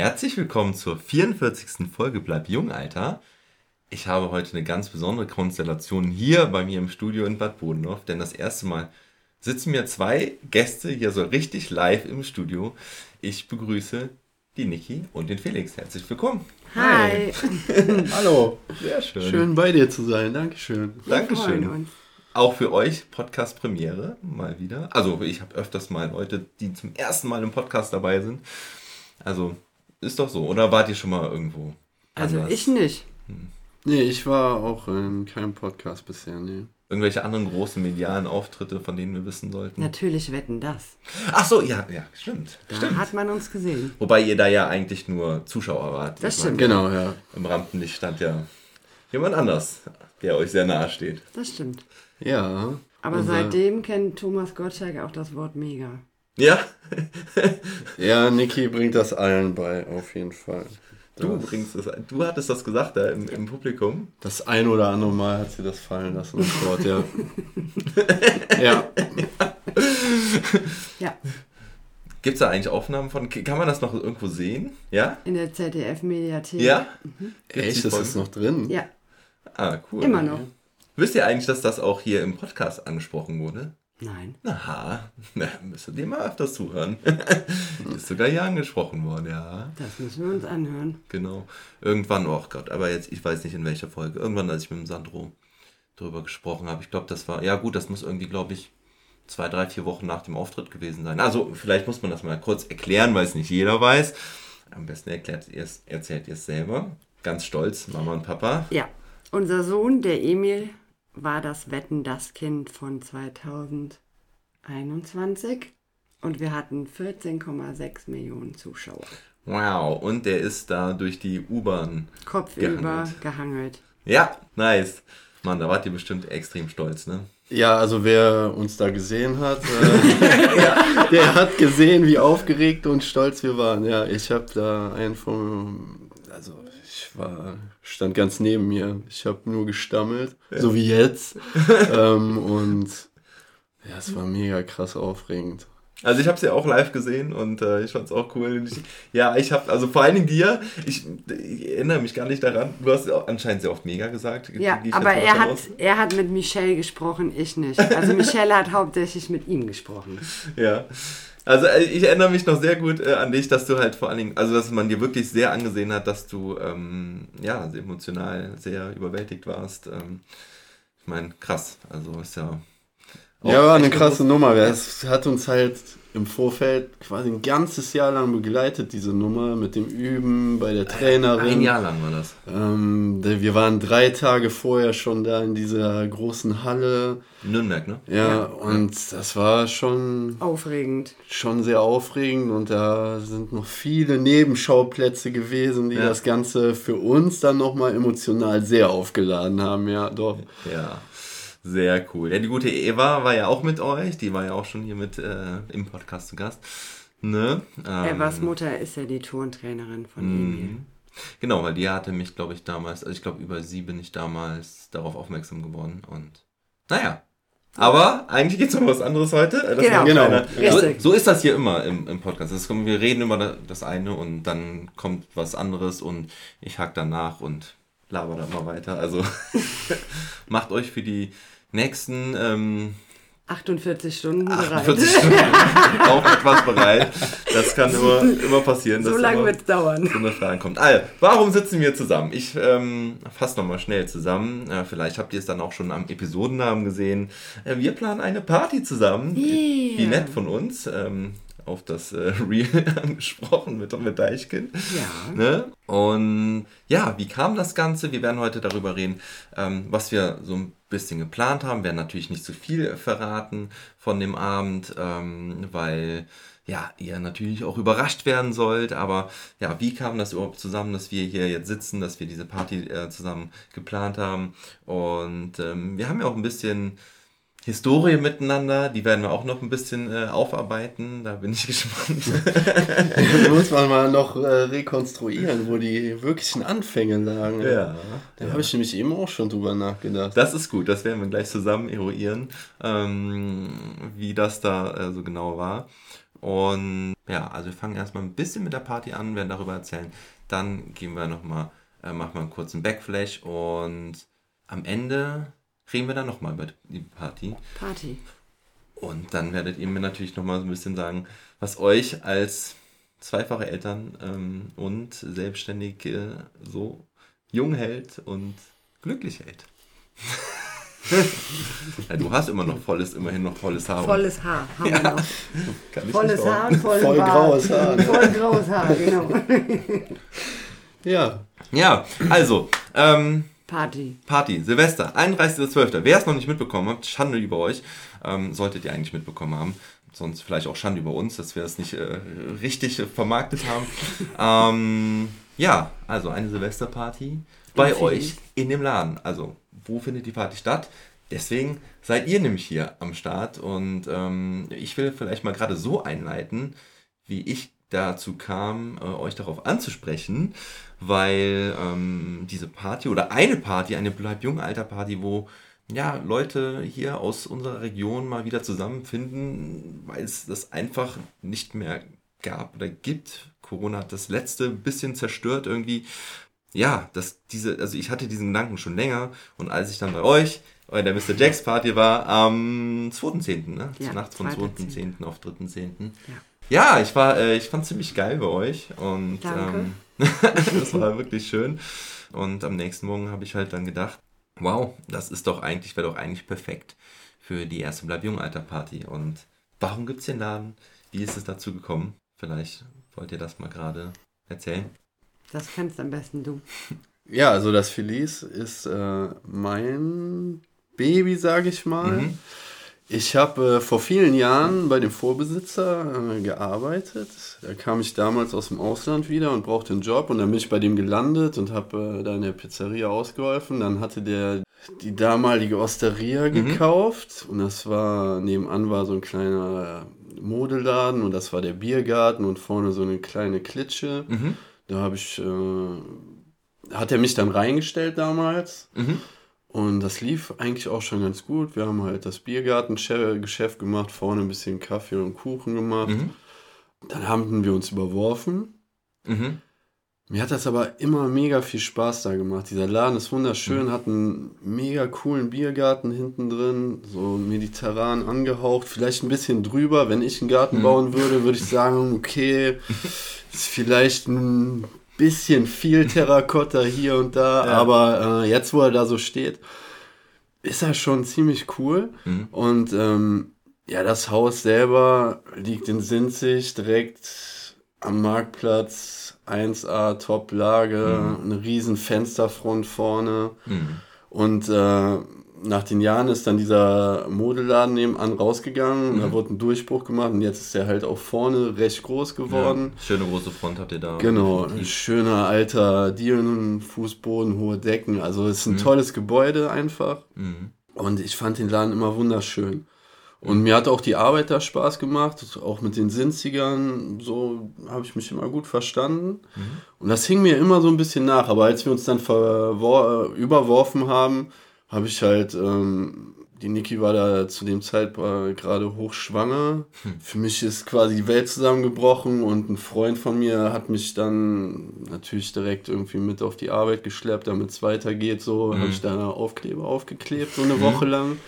Herzlich willkommen zur 44. Folge Bleib jung, Alter. Ich habe heute eine ganz besondere Konstellation hier bei mir im Studio in Bad Bodendorf, denn das erste Mal sitzen mir zwei Gäste hier so richtig live im Studio. Ich begrüße die Niki und den Felix. Herzlich willkommen. Hi. Hallo. Sehr schön. Schön bei dir zu sein. Dankeschön. Wir Dankeschön. freuen uns. Auch für euch Podcast-Premiere mal wieder. Also ich habe öfters mal Leute, die zum ersten Mal im Podcast dabei sind. Also ist doch so. Oder wart ihr schon mal irgendwo? Also anders? ich nicht. Nee, ich war auch in keinem Podcast bisher, nee. Irgendwelche anderen großen medialen Auftritte, von denen wir wissen sollten? Natürlich wetten das. Ach so, ja, ja, stimmt. Da stimmt. hat man uns gesehen. Wobei ihr da ja eigentlich nur Zuschauer wart. Das Ich meine, stimmt. Genau, ja. Im Rampenlicht stand ja jemand anders, der euch sehr nahe steht. Das stimmt. Ja. Aber Unser- seitdem kennt Thomas Gottschalk auch das Wort mega. Ja, Ja, Niki bringt das allen bei, auf jeden Fall. du bringst es. Du hattest das gesagt da im, im Publikum. das ein oder andere Mal hat sie das fallen lassen, das Wort, ja. ja. Ja, Gibt es da eigentlich Aufnahmen von? Kann man das noch irgendwo sehen? Ja? in der ZDF-Mediathek. Ja? Gibt's Echt, das ist noch drin? Ja, Ah, cool. immer noch. Wisst ihr eigentlich, dass das auch hier im Podcast angesprochen wurde? Nein. Aha, na, müsstet ihr mal öfters zuhören. ist sogar hier angesprochen worden, ja. Das müssen wir uns anhören. Genau. Irgendwann, oh Gott, aber jetzt, ich weiß nicht in welcher Folge. Irgendwann, als ich mit dem Sandro drüber gesprochen habe. Ich glaube, das war, ja gut, das muss irgendwie, glaube ich, zwei, drei, vier Wochen nach dem Auftritt gewesen sein. Also, vielleicht muss man das mal kurz erklären, weil es nicht jeder weiß. Am besten erklärt ihr's, erzählt ihr es selber. Ganz stolz, Mama und Papa. Ja, unser Sohn, der Emil, war das Wetten das Kind von 2021 und wir hatten 14,6 Millionen Zuschauer. Wow, und der ist da durch die U-Bahn. Kopfüber Gehangelt. gehangelt. Ja, nice. Mann, da wart ihr bestimmt extrem stolz, ne? Ja, also wer uns da gesehen hat, äh, der hat gesehen, wie aufgeregt und stolz wir waren. Ja, ich habe da einen von, also ich war, stand ganz neben mir. Ich habe nur gestammelt, so wie jetzt. ähm, und ja, es war mega krass aufregend. Also ich habe es ja auch live gesehen und äh, ich fand es auch cool. Ich, ja, ich habe, also vor allen Dingen dir, ich, ich erinnere mich gar nicht daran, du hast anscheinend sehr oft mega gesagt. Ja, aber er hat, aus. er hat mit Michelle gesprochen, ich nicht. Also Michelle hat hauptsächlich mit ihm gesprochen. Ja. Also äh, ich erinnere mich noch sehr gut äh, an dich, dass du halt vor allen Dingen, also dass man dir wirklich sehr angesehen hat, dass du ähm, ja sehr emotional sehr überwältigt warst. Ähm, ich meine, krass. Also ist ja. auch Ja, war eine krasse Nummer. Es hat uns halt im Vorfeld quasi ein ganzes Jahr lang begleitet, diese Nummer mit dem Üben bei der Trainerin. Ein Jahr lang war das. Ähm, wir waren drei Tage vorher schon da in dieser großen Halle. Nürnberg, ne? Ja, Ja. und das war schon, Aufregend. schon sehr aufregend und da sind noch viele Nebenschauplätze gewesen, die Ja. das Ganze für uns dann nochmal emotional sehr aufgeladen haben. Ja, doch. Ja, sehr cool. Ja, die gute Eva war ja auch mit euch. Die war ja auch schon hier mit äh, im Podcast zu Gast. Ne? Ähm, Evas Mutter ist ja die Turntrainerin von Emil. Mhm. Genau, weil die hatte mich, glaube ich, damals, also ich glaube, über sie bin ich damals darauf aufmerksam geworden. Und naja. Aber eigentlich geht es um was anderes heute. Das Genau. Genau. So, so ist das hier immer im, im Podcast. Das kommt, wir reden über da- das eine und dann kommt was anderes und ich hack danach und laber dann mal weiter. Also macht euch für die nächsten ähm, 48 Stunden bereit. 48 Stunden auf etwas bereit. Das kann immer, immer passieren. So lange wird es dauern. so eine Frage kommt. Also, warum sitzen wir zusammen? Ich ähm, fasse nochmal schnell zusammen. Äh, vielleicht habt ihr es dann auch schon am Episodennamen gesehen. Äh, wir planen eine Party zusammen. Yeah. Wie nett von uns. Ähm, auf das äh, Real angesprochen mit, mit Deichkind. Ja. Ne? Und ja, wie kam das Ganze? Wir werden heute darüber reden, ähm, was wir so ein bisschen geplant haben. Wir werden natürlich nicht zu viel verraten von dem Abend, ähm, weil ja, ihr natürlich auch überrascht werden sollt. Aber ja, wie kam das überhaupt zusammen, dass wir hier jetzt sitzen, dass wir diese Party äh, zusammen geplant haben? Und ähm, wir haben ja auch ein bisschen Historie miteinander, die werden wir auch noch ein bisschen äh, aufarbeiten. Da bin ich gespannt. muss man mal noch äh, rekonstruieren, wo die wirklichen Anfänge lagen. ja. Da habe ich nämlich eben auch schon drüber nachgedacht. Das ist gut, das werden wir gleich zusammen eruieren, ähm, wie das da äh, so genau war. Und ja, also wir fangen erstmal ein bisschen mit der Party an, werden darüber erzählen. Dann gehen wir nochmal, äh, machen wir einen kurzen Backflash und am Ende reden wir dann nochmal über die Party. Party. Und dann werdet ihr mir natürlich nochmal so ein bisschen sagen, was euch als zweifache Eltern ähm, und Selbstständige so jung hält und glücklich hält. ja, du hast immer noch volles, immerhin noch volles Haar. Volles Haar haben Ja. wir noch. Volles Haar und Voll Bart. graues Haar, ne? Voll graues Haar, genau. Ja, Ja, also, ähm, Party. Party, Silvester, 31.12. Wer es noch nicht mitbekommen hat, Schande über euch. Ähm, solltet ihr eigentlich mitbekommen haben. Sonst vielleicht auch Schande über uns, dass wir es nicht äh, richtig äh, vermarktet haben. ähm, ja, also eine Silvesterparty bei euch in dem Laden. Also, wo findet die Party statt? Deswegen seid ihr nämlich hier am Start und ähm, ich will vielleicht mal gerade so einleiten, wie ich dazu kam, äh, euch darauf anzusprechen, weil ähm, diese Party oder eine Party, eine Bleib jung Alter Party, wo ja Leute hier aus unserer Region mal wieder zusammenfinden, weil es das einfach nicht mehr gab oder gibt. Corona hat das letzte bisschen zerstört irgendwie. Ja, dass diese, also ich hatte diesen Gedanken schon länger und als ich dann bei euch bei der Mr. Jacks Party war am 2.10., ne? Ja, Nachts von 2.10.. 2.10. auf 3.10. Ja. Ja, ich war, äh, ich fand ziemlich geil bei euch und Danke. ähm, das war wirklich schön. Und am nächsten Morgen habe ich halt dann gedacht, wow, das ist doch eigentlich, wäre doch eigentlich perfekt für die erste Bleib jung Alter Party. Und warum gibt's den Laden? Wie ist es dazu gekommen? Vielleicht wollt ihr das mal gerade erzählen. Das kennst am besten du. ja, also das Felice ist äh, mein Baby, sage ich mal. Mhm. Ich habe äh, vor vielen Jahren bei dem Vorbesitzer äh, gearbeitet. Da kam ich damals aus dem Ausland wieder und brauchte einen Job und dann bin ich bei dem gelandet und habe äh, da in der Pizzeria ausgeholfen. Dann hatte der die damalige Osteria gekauft und das war nebenan war so ein kleiner Modeladen und das war der Biergarten und vorne so eine kleine Klitsche. Mhm. Da habe ich äh, hat er mich dann reingestellt damals. Mhm. Und das lief eigentlich auch schon ganz gut. Wir haben halt das Biergartengeschäft gemacht, vorne ein bisschen Kaffee und Kuchen gemacht. Mhm. Dann haben wir uns überworfen. Mhm. Mir hat das aber immer mega viel Spaß da gemacht. Dieser Laden ist wunderschön, hat einen mega coolen Biergarten hinten drin, so mediterran angehaucht, vielleicht ein bisschen drüber. Wenn ich einen Garten bauen würde, würde ich sagen, okay, ist vielleicht ein bisschen viel Terrakotta hier und da, Ja. aber äh, jetzt, wo er da so steht, ist er schon ziemlich cool. Mhm. Und ähm, ja, das Haus selber liegt in Sinzig, direkt am Marktplatz, 1A, Top-Lage, eine riesen Fensterfront vorne. Mhm. Und äh, nach den Jahren ist dann dieser Modeladen nebenan rausgegangen. und Da wurde ein Durchbruch gemacht und jetzt ist er halt auch vorne recht groß geworden. Ja, schöne große Front habt ihr da. Genau, ein schöner alter Dielenfußboden, hohe Decken. Also es ist ein tolles Gebäude einfach. Mhm. Und ich fand den Laden immer wunderschön. Und mir hat auch die Arbeit da Spaß gemacht, auch mit den Sinzigern, so habe ich mich immer gut verstanden. Und das hing mir immer so ein bisschen nach. Aber als wir uns dann überworfen haben, habe ich halt, ähm, die Niki war da zu dem Zeitpunkt gerade hochschwanger. Für mich ist quasi die Welt zusammengebrochen und ein Freund von mir hat mich dann natürlich direkt irgendwie mit auf die Arbeit geschleppt, damit es weitergeht. So habe ich da Aufkleber aufgeklebt, so eine Woche lang.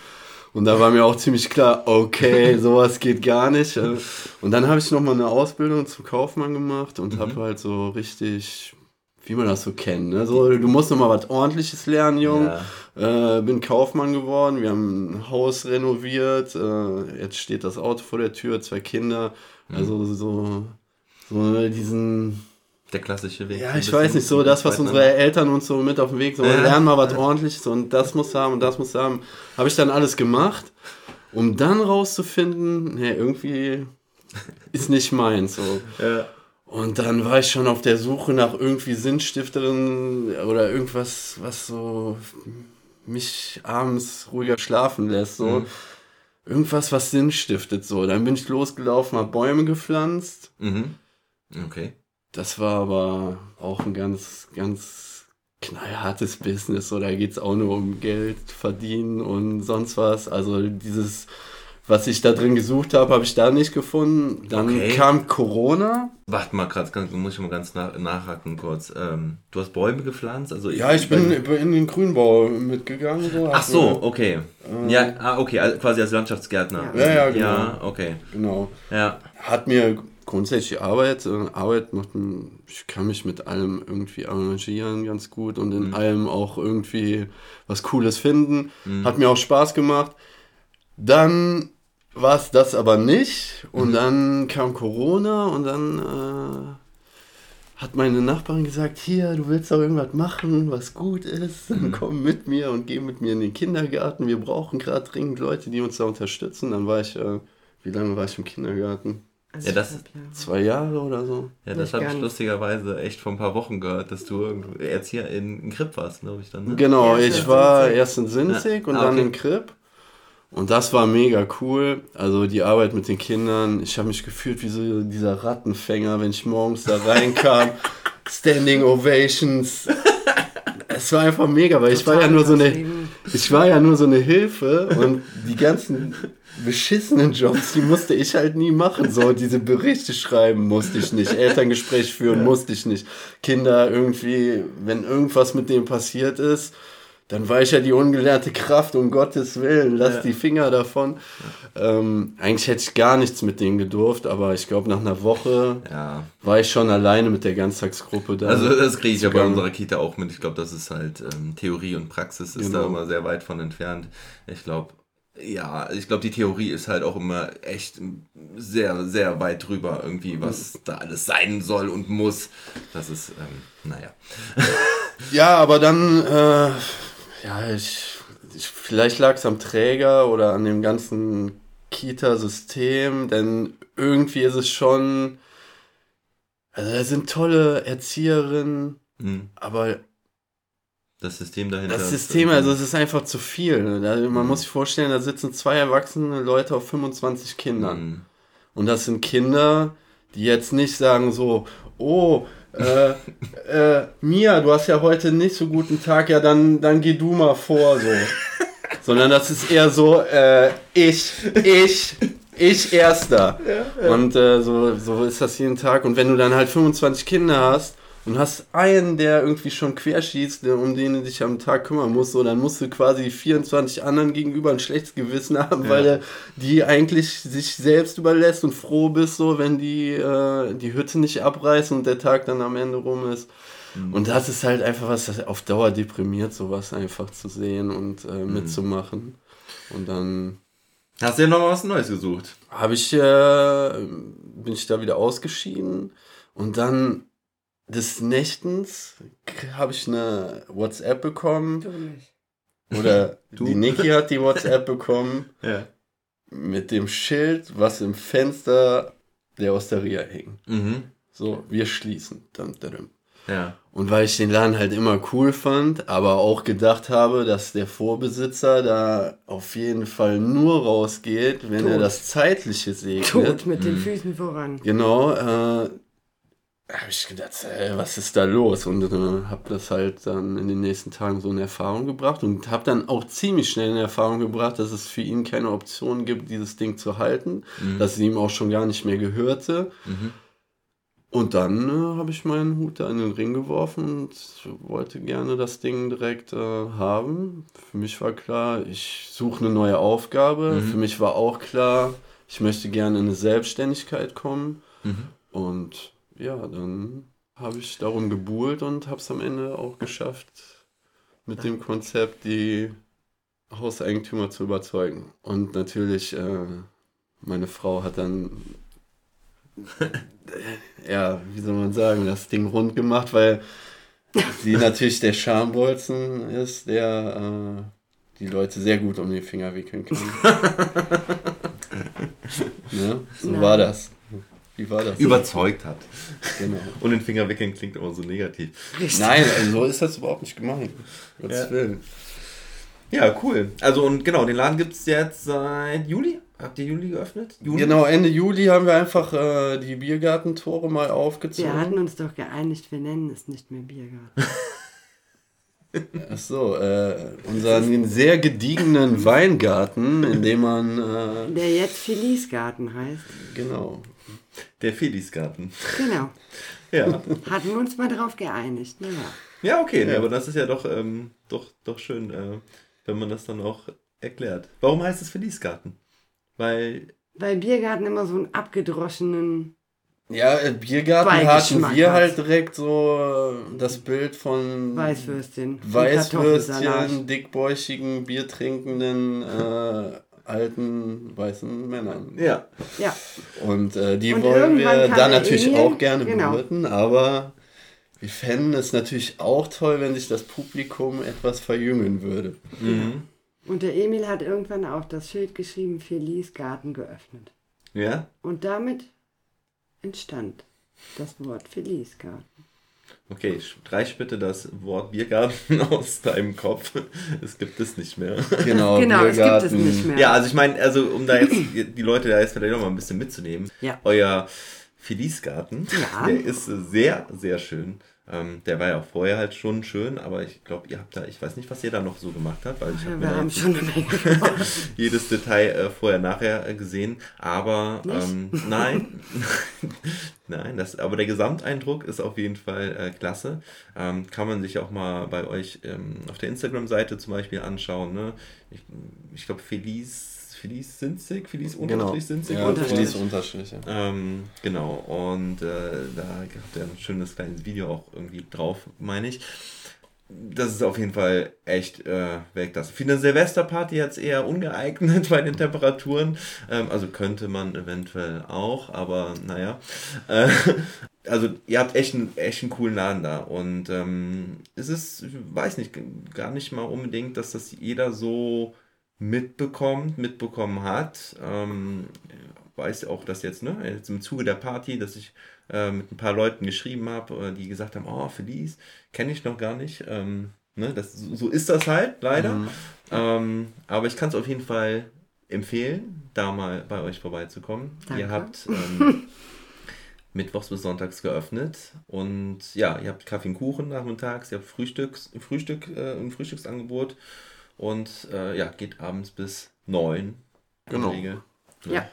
Und da war mir auch ziemlich klar, okay, sowas geht gar nicht. äh. Und dann habe ich nochmal eine Ausbildung zum Kaufmann gemacht und habe halt so richtig, wie man das so kennt, ne? so, du musst nochmal was ordentliches lernen, Jung. Äh, bin Kaufmann geworden, wir haben ein Haus renoviert, äh, jetzt steht das Auto vor der Tür, zwei Kinder. Also so, so diesen Der klassische Weg. ja, ich weiß nicht, so das, was unsere Eltern uns so mit auf den Weg, so Ja. lern mal was ordentliches und das muss haben und das muss haben. Habe ich dann alles gemacht, um dann rauszufinden, nee, irgendwie ist nicht meins. So. Ja. Und dann war ich schon auf der Suche nach irgendwie Sinnstifterin oder irgendwas, was so mich abends ruhiger schlafen lässt. So. Mhm. Irgendwas, was Sinn stiftet. So. Dann bin ich losgelaufen, habe Bäume gepflanzt. Mhm. Okay. Das war aber auch ein ganz, ganz knallhartes Business. So, da geht es auch nur um Geld verdienen und sonst was. Also dieses was ich da drin gesucht habe, habe ich da nicht gefunden. Dann Okay. kam Corona. Warte mal, ganz, muss ich mal ganz nach, nachhaken kurz. Ähm, du hast Bäume gepflanzt? Also Ja, ich bin in den Grünbau mitgegangen. So. Ach so, okay. ja, ah, okay, also quasi als Landschaftsgärtner. Ja, ja, genau. Ja, okay. Genau. Ja. Hat mir grundsätzlich Arbeit, äh, Arbeit macht, ich kann mich mit allem irgendwie arrangieren ganz gut und in allem auch irgendwie was Cooles finden. Hat mir auch Spaß gemacht. Dann war es das aber nicht und dann kam Corona und dann äh, hat meine Nachbarin gesagt, hier, du willst doch irgendwas machen, was gut ist, dann komm mit mir und geh mit mir in den Kindergarten. Wir brauchen gerade dringend Leute, die uns da unterstützen. Dann war ich, äh, wie lange war ich im Kindergarten? Also Ja, das- ich glaub, ja. Zwei Jahre oder so. Ja, das habe ich lustigerweise echt vor ein paar Wochen gehört, dass du irgendwo Erzieher in, in Grip warst, glaube ich dann. Ne? Genau, Erst ich war Sinzig. erst in Sinzig Ja. und Ah, dann okay. in Kripp. Und das war mega cool. Also die Arbeit mit den Kindern. Ich habe mich gefühlt wie so dieser Rattenfänger, wenn ich morgens da reinkam. Standing Ovations. Es war einfach mega, weil ich war ja nur so eine, ich war ja nur so eine Hilfe und die ganzen beschissenen Jobs, die musste ich halt nie machen. So, diese Berichte schreiben musste ich nicht, Elterngespräch führen musste ich nicht. Kinder irgendwie, wenn irgendwas mit denen passiert ist, dann war ich ja die ungelernte Kraft, um Gottes Willen, lass Ja. die Finger davon. Ähm, eigentlich hätte ich gar nichts mit denen gedurft, aber ich glaube, nach einer Woche Ja, war ich schon alleine mit der Ganztagsgruppe da. also das kriege ich ja bei Zugang. unserer Kita auch mit. Ich glaube, das ist halt ähm, Theorie und Praxis ist da Genau. immer sehr weit von entfernt. Ich glaube, ja, ich glaube, die Theorie ist halt auch immer echt sehr, sehr weit drüber irgendwie, was da alles sein soll und muss. Das ist, ähm, naja. Ja, aber dann, äh, ja, ich, ich vielleicht lag es am Träger oder an dem ganzen Kita-System, denn irgendwie ist es schon, also da sind tolle Erzieherinnen, Hm. aber Das System dahinter. das ist System, also es ist einfach zu viel. ne? Man muss sich vorstellen, da sitzen zwei erwachsene Leute auf 25 Kindern. Hm. Und das sind Kinder, die jetzt nicht sagen so, oh, äh, äh, Mia, du hast ja heute nicht so guten Tag, ja, dann, dann geh du mal vor, so. Sondern das ist eher so, äh, ich, ich, ich erster. Und äh, so, so ist das jeden Tag. Und wenn du dann halt 25 Kinder hast und hast einen, der irgendwie schon querschießt, um den du dich am Tag kümmern musst, so, dann musst du quasi 24 anderen gegenüber ein schlechtes Gewissen haben, weil er die eigentlich sich selbst überlässt und froh bist, so, wenn die äh, die Hütte nicht abreißen und der Tag dann am Ende rum ist. Und das ist halt einfach was, das auf Dauer deprimiert, sowas einfach zu sehen und äh, mitzumachen. Und dann Hast du ja noch mal was Neues gesucht? habe ich, äh, bin ich da wieder ausgeschieden und dann des Nächtens habe ich eine WhatsApp bekommen Du nicht. oder Du? die Niki hat die WhatsApp bekommen Ja. mit dem Schild, was im Fenster der Osteria hing. Mhm. So, wir schließen. Dum, dum, dum. Ja. Und weil ich den Laden halt immer cool fand, aber auch gedacht habe, dass der Vorbesitzer da auf jeden Fall nur rausgeht, wenn er Tot. das Zeitliche segnet. Tot mit den Füßen voran. Genau, äh, habe ich gedacht, ey, was ist da los? Und äh, habe das halt dann in den nächsten Tagen so in Erfahrung gebracht und habe dann auch ziemlich schnell in Erfahrung gebracht, dass es für ihn keine Option gibt, dieses Ding zu halten, dass es ihm auch schon gar nicht mehr gehörte. Mhm. Und dann äh, habe ich meinen Hut da in den Ring geworfen und wollte gerne das Ding direkt äh, haben. Für mich war klar, ich suche eine neue Aufgabe. Mhm. Für mich war auch klar, ich möchte gerne in eine Selbstständigkeit kommen. Mhm. Und ja, dann habe ich darum gebuhlt und habe es am Ende auch geschafft, mit dem Konzept die Hauseigentümer zu überzeugen. Und natürlich, äh, meine Frau hat dann, ja, wie soll man sagen, das Ding rund gemacht, weil sie natürlich der Schambolzen ist, der äh, die Leute sehr gut um den Finger wickeln kann. ne? So Nein. war das. Wie war das? Überzeugt hat. Genau. Und den Finger wickeln klingt immer so negativ. Nein, also so ist das überhaupt nicht gemeint. Gottes Ja. Willen. Ja, cool. Also und genau, den Laden gibt es jetzt seit Juli. Habt ihr Juli geöffnet? Juni? Genau, Ende Juli haben wir einfach äh, die Biergartentore mal aufgezogen. Wir hatten uns doch geeinigt, wir nennen es nicht mehr Biergarten. Ach so, äh, unseren sehr gediegenen Weingarten, in dem man. Äh, Der jetzt Felice-Garten heißt. genau. Der Felisgarten. Genau. Ja. Hatten wir uns mal drauf geeinigt. Naja. Ja, okay, Ja. aber das ist ja doch, ähm, doch, doch schön, äh, wenn man das dann auch erklärt. Warum heißt es Felisgarten? Weil, Weil Biergarten immer so einen abgedroschenen. Ja, äh, Biergarten hatten wir hat. halt direkt so äh, das Bild von Weißwürstchen. Weißwürstchen, dickbäuchigen, biertrinkenden, äh, alten, weißen Männern. ja, Ja, Und äh, die Und wollen wir da natürlich Emil. auch gerne Genau. bewirten, aber wir fänden es natürlich auch toll, wenn sich das Publikum etwas verjüngen würde. mhm. und der Emil hat irgendwann auch das Schild geschrieben, Felice-Garten geöffnet. ja, Und damit entstand das Wort Felice-Garten. Okay, streich bitte das Wort Biergarten aus deinem Kopf. Es gibt es nicht mehr. Genau, genau, es gibt es nicht mehr. Ja, also ich meine, also um da jetzt die Leute da jetzt vielleicht noch mal ein bisschen mitzunehmen. Ja. Euer Felice-Garten, Ja. der ist sehr, sehr schön. Ähm, der war ja auch vorher halt schon schön, aber ich glaube, ihr habt da, ich weiß nicht, was ihr da noch so gemacht habt, weil ich mir wir haben schon jedes Detail äh, vorher, nachher äh, gesehen. Aber ähm, nein, nein, das, aber der Gesamteindruck ist auf jeden Fall äh, klasse. Ähm, kann man sich auch mal bei euch ähm, auf der Instagram-Seite zum Beispiel anschauen. Ne? Ich, ich glaube, Felice, Felice Sinzig, Felice Genau. Unterstrich Sinzig. Ja, Unterstrich. Unterstrich. Unterstrich ja. Ähm, genau, und äh, da habt ihr ein schönes kleines Video auch irgendwie drauf, meine ich. Das ist auf jeden Fall echt äh, Weltklasse. Für eine Silvesterparty jetzt eher ungeeignet bei den Temperaturen. Ähm, also könnte man eventuell auch, aber naja. Äh, also ihr habt echt einen, echt einen coolen Laden da. Und ähm, es ist, ich weiß nicht, gar nicht mal unbedingt, dass das jeder so mitbekommt, mitbekommen hat. Ähm, weiß auch, dass jetzt, ne, jetzt im Zuge der Party, dass ich äh, mit ein paar Leuten geschrieben habe, äh, die gesagt haben, oh, Felice, kenne ich noch gar nicht. Ähm, ne, das, so so ist das halt, leider. Mhm. Ähm, aber ich kann es auf jeden Fall empfehlen, da mal bei euch vorbeizukommen. Danke. Ihr habt ähm, mittwochs bis sonntags geöffnet und ja, ihr habt Kaffee und Kuchen nachmittags, ihr habt Frühstücks, Frühstück, äh, ein Frühstücksangebot und äh, ja, geht abends bis neun. Genau. Ja.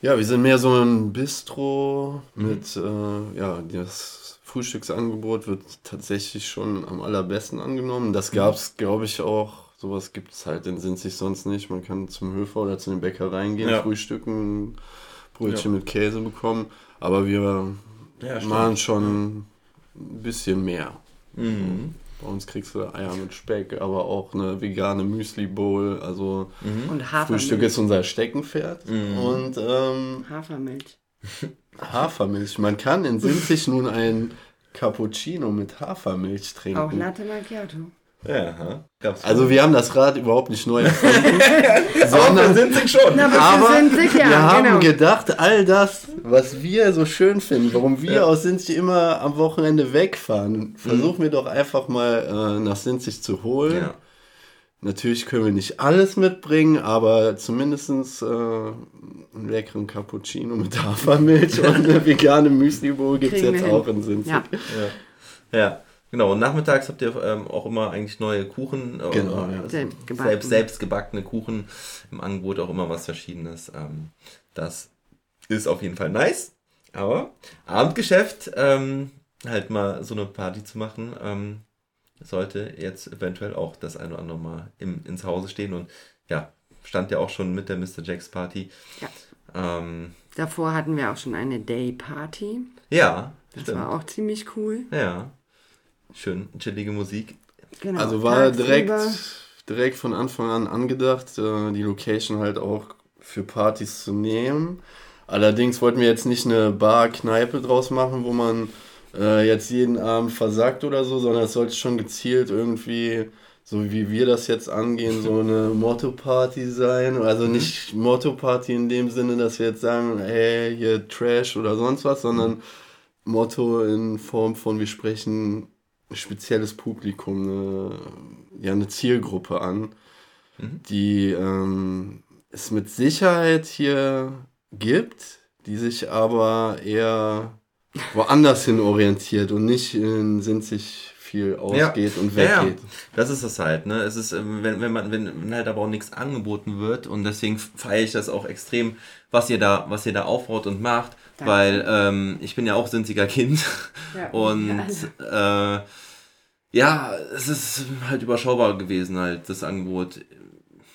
Ja, wir sind mehr so ein Bistro mit, äh, ja, das Frühstücksangebot wird tatsächlich schon am allerbesten angenommen. Das gab es, glaube ich, auch. Sowas gibt es halt in Sinzig sonst nicht. Man kann zum Höfer oder zu den Bäckereien gehen, Ja. frühstücken, Brötchen Ja. mit Käse bekommen. Aber wir Ja, machen schon ein bisschen mehr. Mhm. Bei uns kriegst du Eier mit Speck, aber auch eine vegane Müsli-Bowl. Also Und Hafermilch. Frühstück ist unser Steckenpferd. Mhm. Und ähm, Hafermilch. Hafermilch. Man kann in Sinzig nun ein Cappuccino mit Hafermilch Auch trinken. Latte Macchiato. Ja, Also wir haben das Rad überhaupt nicht neu erfunden, aber sondern sind sich schon. Na, aber, sind sicher, wir haben genau. gedacht, all das, was wir so schön finden, warum wir Ja. aus Sinzig immer am Wochenende wegfahren, versuchen wir doch einfach mal äh, nach Sinzig zu holen. Ja. Natürlich können wir nicht alles mitbringen, aber zumindest äh, einen leckeren Cappuccino mit Hafermilch und eine vegane Müsli-Bowl gibt es jetzt hin. auch in Sinzig. Ja. Ja. Genau. Und nachmittags habt ihr ähm, auch immer eigentlich neue Kuchen. äh, Genau, äh, ja. Selbst gebacken. Selbst, selbst gebackene Kuchen im Angebot, auch immer was Verschiedenes. Ähm, das ist auf jeden Fall nice. Aber Abendgeschäft, ähm, halt mal so eine Party zu machen, ähm, sollte jetzt eventuell auch das eine oder andere Mal im, ins Hause stehen. Und ja, stand ja auch schon mit der Mr. Jacks Party. Ja. Ähm, Davor hatten wir auch schon eine Day-Party. ja, Das stimmt. war auch ziemlich cool. Ja. Schön, chillige Musik. Genau. Also war direkt, direkt von Anfang an angedacht, äh, die Location halt auch für Partys zu nehmen. Allerdings wollten wir jetzt nicht eine Bar-Kneipe draus machen, wo man äh, jetzt jeden Abend versackt oder so, sondern es sollte schon gezielt irgendwie, so wie wir das jetzt angehen, so eine Motto-Party sein. Also nicht Motto-Party in dem Sinne, dass wir jetzt sagen, hey, hier Trash oder sonst was, sondern Motto in Form von, wir sprechen spezielles Publikum, eine, ja, eine Zielgruppe an, Mhm. die ähm, es mit Sicherheit hier gibt, die sich aber eher woanders hin orientiert und nicht in sind sich viel ausgeht und weggeht. Ja, ja. Das ist das halt, ne? Es ist, ähm, wenn, wenn man, wenn halt aber auch nichts angeboten wird und deswegen feiere ich das auch extrem, was ihr da, was ihr da aufbaut und macht, Danke. weil ähm, ich bin ja auch sinziger Kind ja, und äh, ja, es ist halt überschaubar gewesen, halt das Angebot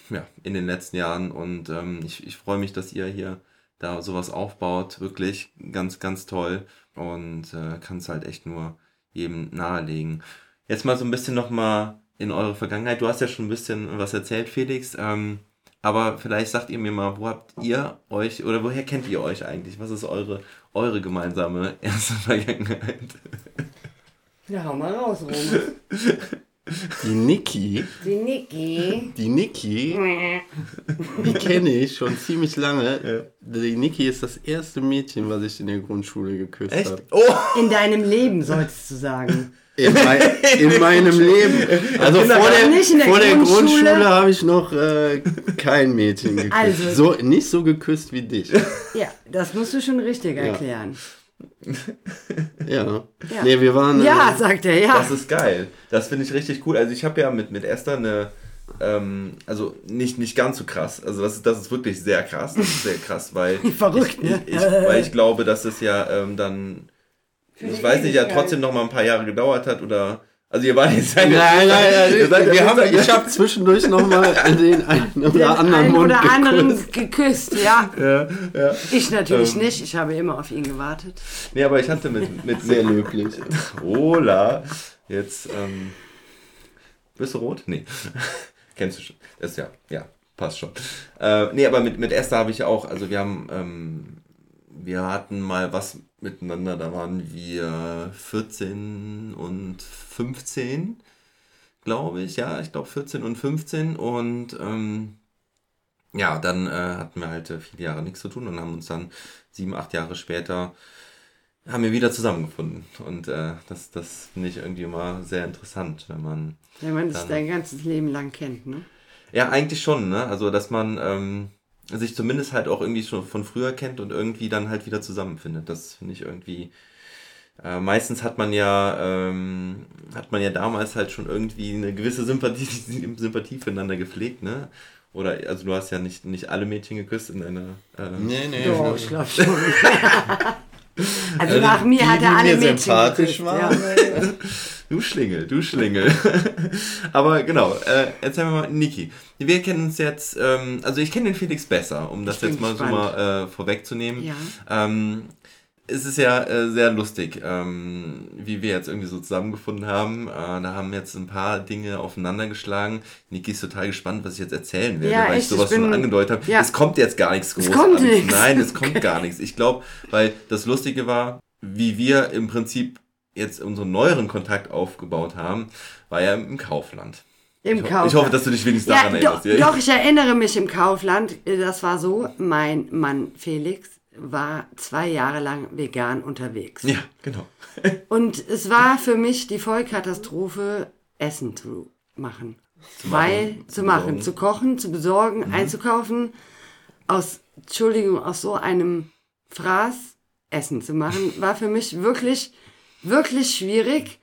ja, in den letzten Jahren und ähm, ich, ich freue mich, dass ihr hier da sowas aufbaut, wirklich ganz, ganz toll und äh, kann es halt echt nur jedem nahelegen. Jetzt mal so ein bisschen nochmal in eure Vergangenheit. Du hast ja schon ein bisschen was erzählt, Felix. Ähm, aber vielleicht sagt ihr mir mal, wo habt ihr euch oder woher kennt ihr euch eigentlich? Was ist eure, eure gemeinsame erste Vergangenheit? Ja, hau mal raus, Roman. Die Niki. Die Niki. Die Niki. Die kenne ich schon ziemlich lange. Ja. Die Niki ist das erste Mädchen, was ich in der Grundschule geküsst habe. Oh. In deinem Leben, solltest du sagen. In, mein, in meinem Leben. Also vor der, der, vor der Grundschule, Grundschule habe ich noch äh, kein Mädchen geküsst. Also, so, nicht so geküsst wie dich. Ja, das musst du schon richtig erklären. Ja. Ja. ja. Nee, wir waren. Ja, äh, sagt er, ja. Das ist geil. Das finde ich richtig cool. Also ich habe ja mit, mit Esther eine. Ähm, also nicht, nicht ganz so krass. Also das ist, das ist wirklich sehr krass. Das ist sehr krass, weil. Verrückt, ich, ne? Ich, ich, weil ich glaube, dass es ja ähm, dann. Ich weiß nicht, ja trotzdem noch mal ein paar Jahre gedauert hat oder also ihr wart jetzt Nein, nein, nein. nein wir haben, ich habe zwischendurch nochmal den einen oder den anderen einen Mund oder geküsst. anderen geküsst, ja. ja, ja. Ich natürlich ähm. nicht, ich habe immer auf ihn gewartet. Nee, aber ich hatte mit, mit sehr löblich. Hola. Jetzt, ähm, bist du rot? Nee. Kennst du schon. Das ist ja, ja, passt schon. Äh, nee, aber mit, mit Esther habe ich auch, also wir haben, ähm, wir hatten mal was miteinander, da waren wir 14 und 15, glaube ich, ja, ich glaube 14 und 15 und ähm, ja, dann äh, hatten wir halt äh, viele Jahre nichts zu tun und haben uns dann sieben, acht Jahre später haben wir wieder zusammengefunden. Und äh, das, das finde ich irgendwie immer sehr interessant, wenn man. Wenn man sich dein ganzes Leben lang kennt, ne? Ja, eigentlich schon, ne? Also, dass man ähm, sich zumindest halt auch irgendwie schon von früher kennt und irgendwie dann halt wieder zusammenfindet. Das finde ich irgendwie äh, meistens hat man ja ähm, hat man ja damals halt schon irgendwie eine gewisse Sympathie, Sympathie füreinander gepflegt, ne? Oder also du hast ja nicht, nicht alle Mädchen geküsst in deiner. Äh, nee, nee. Doch, ich glaube schon. also, nach mir hat er alle Mädchen sympathisch geküsst, ja. Du Schlingel, du Schlingel. Aber genau, äh, erzähl mir mal, Niki. Wir kennen uns jetzt, ähm, also ich kenne den Felix besser, um das jetzt mal gespannt. so mal äh, vorwegzunehmen. Ja. Ähm, es ist ja äh, sehr lustig, ähm, wie wir jetzt irgendwie so zusammengefunden haben. Äh, da haben jetzt ein paar Dinge aufeinander geschlagen. Niki ist total gespannt, was ich jetzt erzählen werde, ja, weil echt, ich sowas ich bin, schon angedeutet habe. Ja. Es kommt jetzt gar nichts Großes. Es kommt nichts. Nein, es kommt okay. gar nichts. Ich glaube, weil das Lustige war, wie wir im Prinzip jetzt unseren neueren Kontakt aufgebaut haben, war ja im Kaufland. Im ich, Kaufland. Ich hoffe, dass du dich wenigstens daran ja, erinnerst. Doch, ja, doch, ich erinnere mich im Kaufland. Das war so, mein Mann Felix war zwei Jahre lang vegan unterwegs. Ja, genau. und es war für mich die Vollkatastrophe, Essen zu machen. Zu Weil, machen, zu machen, zu kochen, zu besorgen, mhm. einzukaufen, aus, Entschuldigung, aus so einem Fraß Essen zu machen, war für mich wirklich, wirklich schwierig.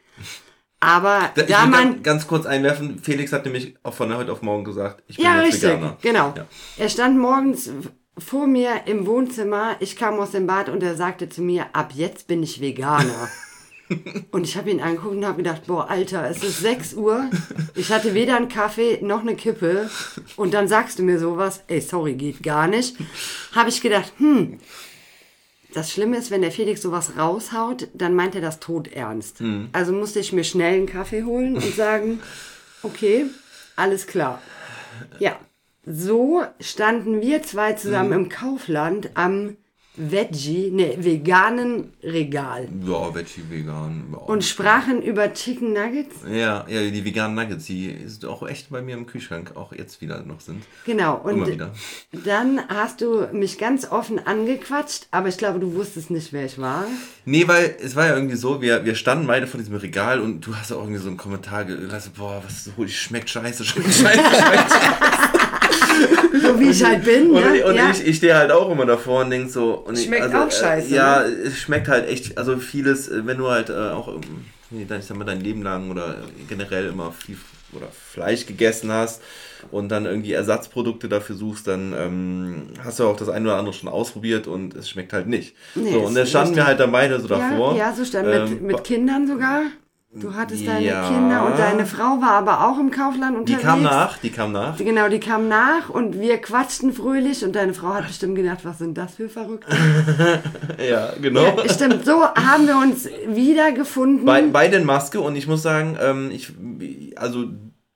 Aber ich da man. Ganz, ganz, kurz einwerfen, Felix hat nämlich auch von heute auf morgen gesagt, ich bin ja, jetzt richtig, Veganer. Genau. Ja. Er stand morgens vor mir im Wohnzimmer. Ich kam aus dem Bad und er sagte zu mir, ab jetzt bin ich Veganer. und ich habe ihn angeguckt und habe gedacht, boah, Alter, es ist 6 Uhr. Ich hatte weder einen Kaffee noch eine Kippe. Und dann sagst du mir sowas, ey, sorry, geht gar nicht. Habe ich gedacht, hm, das Schlimme ist, wenn der Felix sowas raushaut, dann meint er das todernst. Mhm. Also musste ich mir schnell einen Kaffee holen und sagen, okay, alles klar. Ja, so standen wir zwei zusammen mhm. im Kaufland am Veggie, ne, veganen Regal. Ja, Veggie vegan. Ja. Und sprachen über Chicken Nuggets. Ja, ja, die veganen Nuggets, die sind auch echt bei mir im Kühlschrank auch jetzt wieder noch sind. Genau, und dann hast du mich ganz offen angequatscht, aber ich glaube, du wusstest nicht, wer ich war. Nee, weil es war ja irgendwie so, wir, wir standen beide vor diesem Regal und du hast auch irgendwie so einen Kommentar gelassen, boah, was schmeckt scheiße, schmeckt scheiße, schmeckt scheiße. so wie ich halt bin. Und, ne? ich, und ja. ich, ich stehe halt auch immer davor und denk so. Und ich, Schmeckt also, auch scheiße, Äh, ja, ne? es schmeckt halt echt, also vieles, äh, wenn du halt äh, auch, ähm, ich sag mal, dein Leben lang oder generell immer viel oder Fleisch gegessen hast und dann irgendwie Ersatzprodukte dafür suchst, dann ähm, hast du auch das eine oder andere schon ausprobiert und es schmeckt halt nicht. Nee, so, und dann standen wir halt dann beide so davor. Ja, ja so stand mit, Ähm, mit Kindern sogar. Du hattest deine Ja. Kinder und deine Frau war aber auch im Kaufland Die unterwegs. kam nach, die kam nach. Genau, die kam nach und wir quatschten fröhlich und deine Frau hat bestimmt gedacht, was sind das für Verrückte? Ja, genau. Ja, stimmt, so haben wir uns wiedergefunden. Bei, beide in Maske und ich muss sagen, ähm, ich, also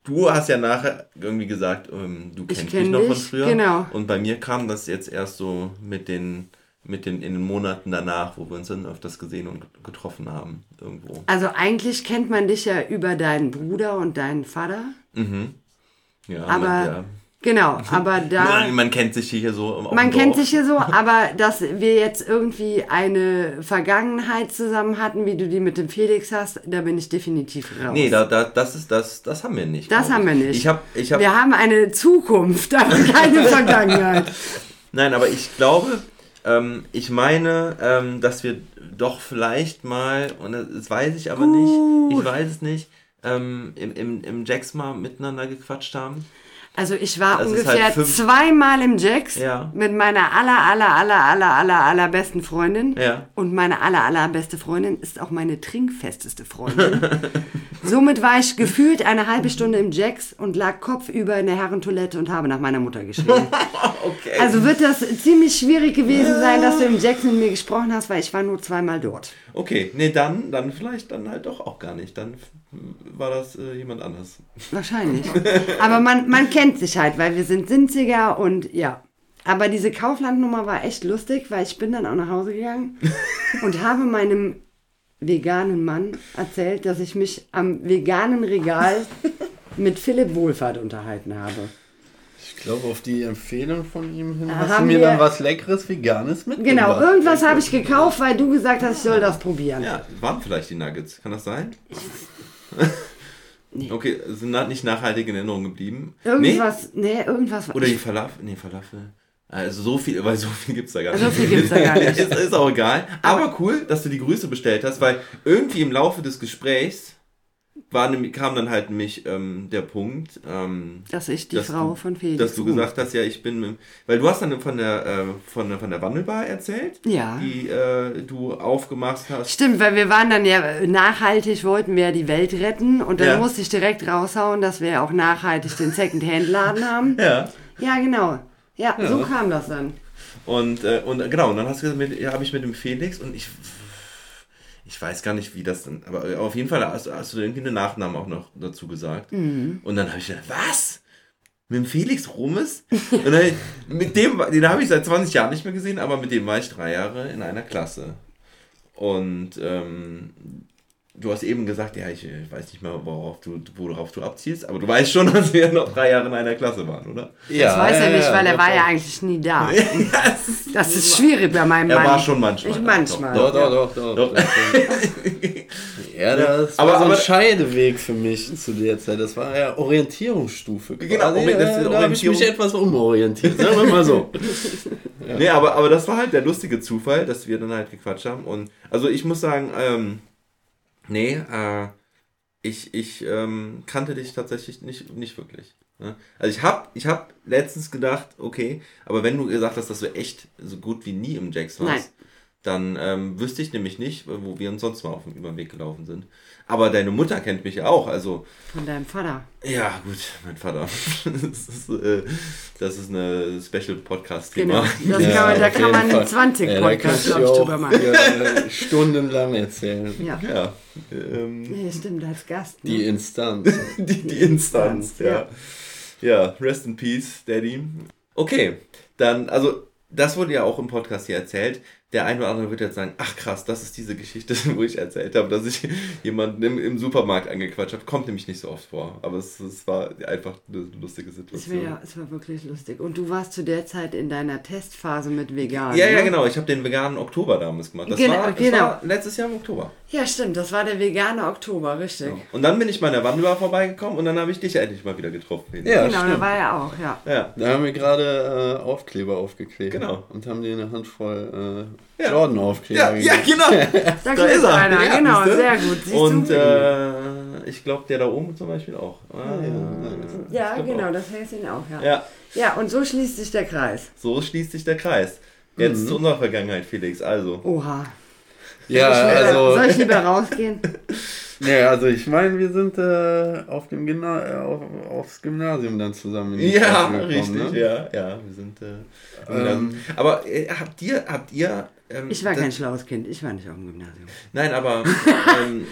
du hast ja nachher irgendwie gesagt, ähm, du kennst kenn mich noch von früher. genau. Und bei mir kam das jetzt erst so mit den, mit den, in den Monaten danach, wo wir uns dann öfters gesehen und getroffen haben, irgendwo. Also eigentlich kennt man dich ja über deinen Bruder und deinen Vater. Ja, Aber ja. genau, aber da Man, man kennt sich hier so. auf man kennt sich hier so, aber dass wir jetzt irgendwie eine Vergangenheit zusammen hatten, wie du die mit dem Felix hast, da bin ich definitiv raus. Nee, da, da, das, ist, das, das haben wir nicht. Das haben wir nicht. Ich hab, ich hab, wir haben eine Zukunft, aber keine Vergangenheit. Nein, aber ich glaube, ähm, ich meine, ähm, dass wir doch vielleicht mal, und das, weiß ich aber nicht, ich weiß es nicht, ähm, im, im, im Jacks mal miteinander gequatscht haben. Also ich war Das ist ungefähr halt zweimal im Jacks Ja. mit meiner aller, aller, aller, aller, aller, aller besten Freundin. Ja. Und meine aller, aller beste Freundin ist auch meine trinkfesteste Freundin. Somit war ich gefühlt eine halbe Stunde im Jacks und lag kopfüber in der Herrentoilette und habe nach meiner Mutter geschrien. Okay. Also wird das ziemlich schwierig gewesen sein, dass du im Jacks mit mir gesprochen hast, weil ich war nur zweimal dort. Okay, nee, dann, dann vielleicht dann halt doch auch gar nicht. Dann war das äh, jemand anders. Wahrscheinlich. Aber man, man kennt sich halt, weil wir sind Sinziger und ja. Aber diese Kauflandnummer war echt lustig, weil ich bin dann auch nach Hause gegangen und habe meinem veganen Mann erzählt, dass ich mich am veganen Regal mit Philipp Wohlfahrt unterhalten habe. Ich glaube, auf die Empfehlung von ihm hin Da hast du haben mir wir- dann was Leckeres Veganes mitgebracht. Genau, irgendwas habe ich gekauft, weil du gesagt hast, ich soll das probieren. Ja, waren vielleicht die Nuggets. Kann das sein? Nee. Okay, sind nicht nachhaltig in Erinnerung geblieben. Irgendwas, nee, irgendwas. Nee? Oder die Falafel. Nee, Falafel. Also so viel, weil so viel gibt's da gar nicht. So viel gibt's da gar nicht. ist, ist auch egal. Aber cool, dass du die Grüße bestellt hast, weil irgendwie im Laufe des Gesprächs war, nämlich- kam dann halt nämlich ähm, der Punkt, ähm, dass ich die dass Frau du, von Felix. dass du gesagt hast, ja, ich bin, mit, weil du hast dann von der äh, von der, von der Wandelbar erzählt, Ja. die äh, du aufgemacht hast. Stimmt, weil wir waren dann ja nachhaltig, wollten wir ja die Welt retten und dann Ja. musste ich direkt raushauen, dass wir auch nachhaltig den Second-Hand-Laden haben. Ja. Ja, genau. Ja, so kam das dann. Und, äh, und genau, und dann hast du gesagt, ja, habe ich mit dem Felix und ich ich weiß gar nicht, wie das dann, aber auf jeden Fall hast, hast du irgendwie einen Nachnamen auch noch dazu gesagt. Mhm. Und dann habe ich gedacht, was? Mit dem Felix Rummes? und dann, mit dem, den habe ich seit 20 Jahren nicht mehr gesehen, aber mit dem war ich drei Jahre in einer Klasse. Und ähm, du hast eben gesagt, ja, ich, äh, weiß nicht mal, worauf du, worauf du abzielst, aber du weißt schon, dass wir noch drei Jahre in einer Klasse waren, oder? Ja, Das weiß er nicht, weil er doch, war doch. ja eigentlich nie da. Das ist schwierig bei meinem Er Mann. war schon manchmal Ich da, manchmal. Doch, doch, doch, doch. Doch. Ja, das Aber- war so ein aber- Scheideweg für mich zu der Zeit. Das war ja Orientierungsstufe. Genau, das ist Ja, da habe ich mich etwas umorientiert. Sagen wir mal so. Nee, aber, aber das war halt der lustige Zufall, dass wir dann halt gequatscht haben. Und also ich muss sagen, ähm, nee, äh, ich, ich ähm, kannte dich tatsächlich nicht, nicht wirklich. Ne? Also ich hab, ich hab letztens gedacht, okay, aber wenn du gesagt hast, dass du echt so gut wie nie im Jacks warst. Dann ähm, wüsste ich nämlich nicht, wo wir uns sonst mal auf dem Überweg gelaufen sind. Aber deine Mutter kennt mich ja auch, also Von deinem Vater. ja, gut, mein Vater. Das ist, äh, das ist eine Special Podcast-Thema. Genau. Ja, kann man, da kann man Fall. 20 Ja, da Podcasts, glaube ich, drüber machen. äh, stundenlang erzählen. Ja. Ja, ähm, Nee, stimmt, als Gast. Ne? Die Instanz. die, die Instanz, ja. Ja, rest in peace, Daddy. Okay, dann, also, das wurde ja auch im Podcast hier erzählt. Der eine oder andere wird jetzt sagen, ach krass, das ist diese Geschichte, wo ich erzählt habe, dass ich jemanden im, im Supermarkt angequatscht habe. Kommt nämlich nicht so oft vor, aber es, es war einfach eine lustige Es Situation. war, es war wirklich lustig. Und du warst zu der Zeit in deiner Testphase mit vegan. Ja, ja, ne? genau. Ich habe den veganen Oktober damals gemacht. Das, Genau, war, das genau. war letztes Jahr im Oktober. Ja, stimmt. Das war der vegane Oktober, richtig. Und dann bin ich mal in der Wandelbar vorbeigekommen und dann habe ich dich endlich mal wieder getroffen. Ja, genau, da stimmt. war er auch, ja. Ja. Da haben wir gerade äh, Aufkleber aufgeklebt. Genau. Und haben dir eine Handvoll äh, Ja. Jordan-Aufkleber Ja, ja, gegeben. genau. Da, Da ist er. einer, Ja, genau, sehr gut. Siehst Und du? äh, ich glaube, der da oben zum Beispiel auch. Ah, ja, genau, auch. das heißt ihn auch, ja. Ja, Ja, und so schließt sich der Kreis. so schließt sich der Kreis. Jetzt zu unserer Vergangenheit, Felix. Also. Oha. Ja, Soll ich lieber- also, Soll ich lieber rausgehen? ja, also ich meine, wir sind äh, auf dem Gymna äh, auf, aufs Gymnasium dann zusammen in die Ja, Klasse richtig, gekommen, ne? ja, ja, wir sind. Äh, Ähm, aber äh, habt ihr, habt ihr. Ähm, Ich war kein schlaues Kind, ich war nicht auf dem Gymnasium. Nein, aber. ähm,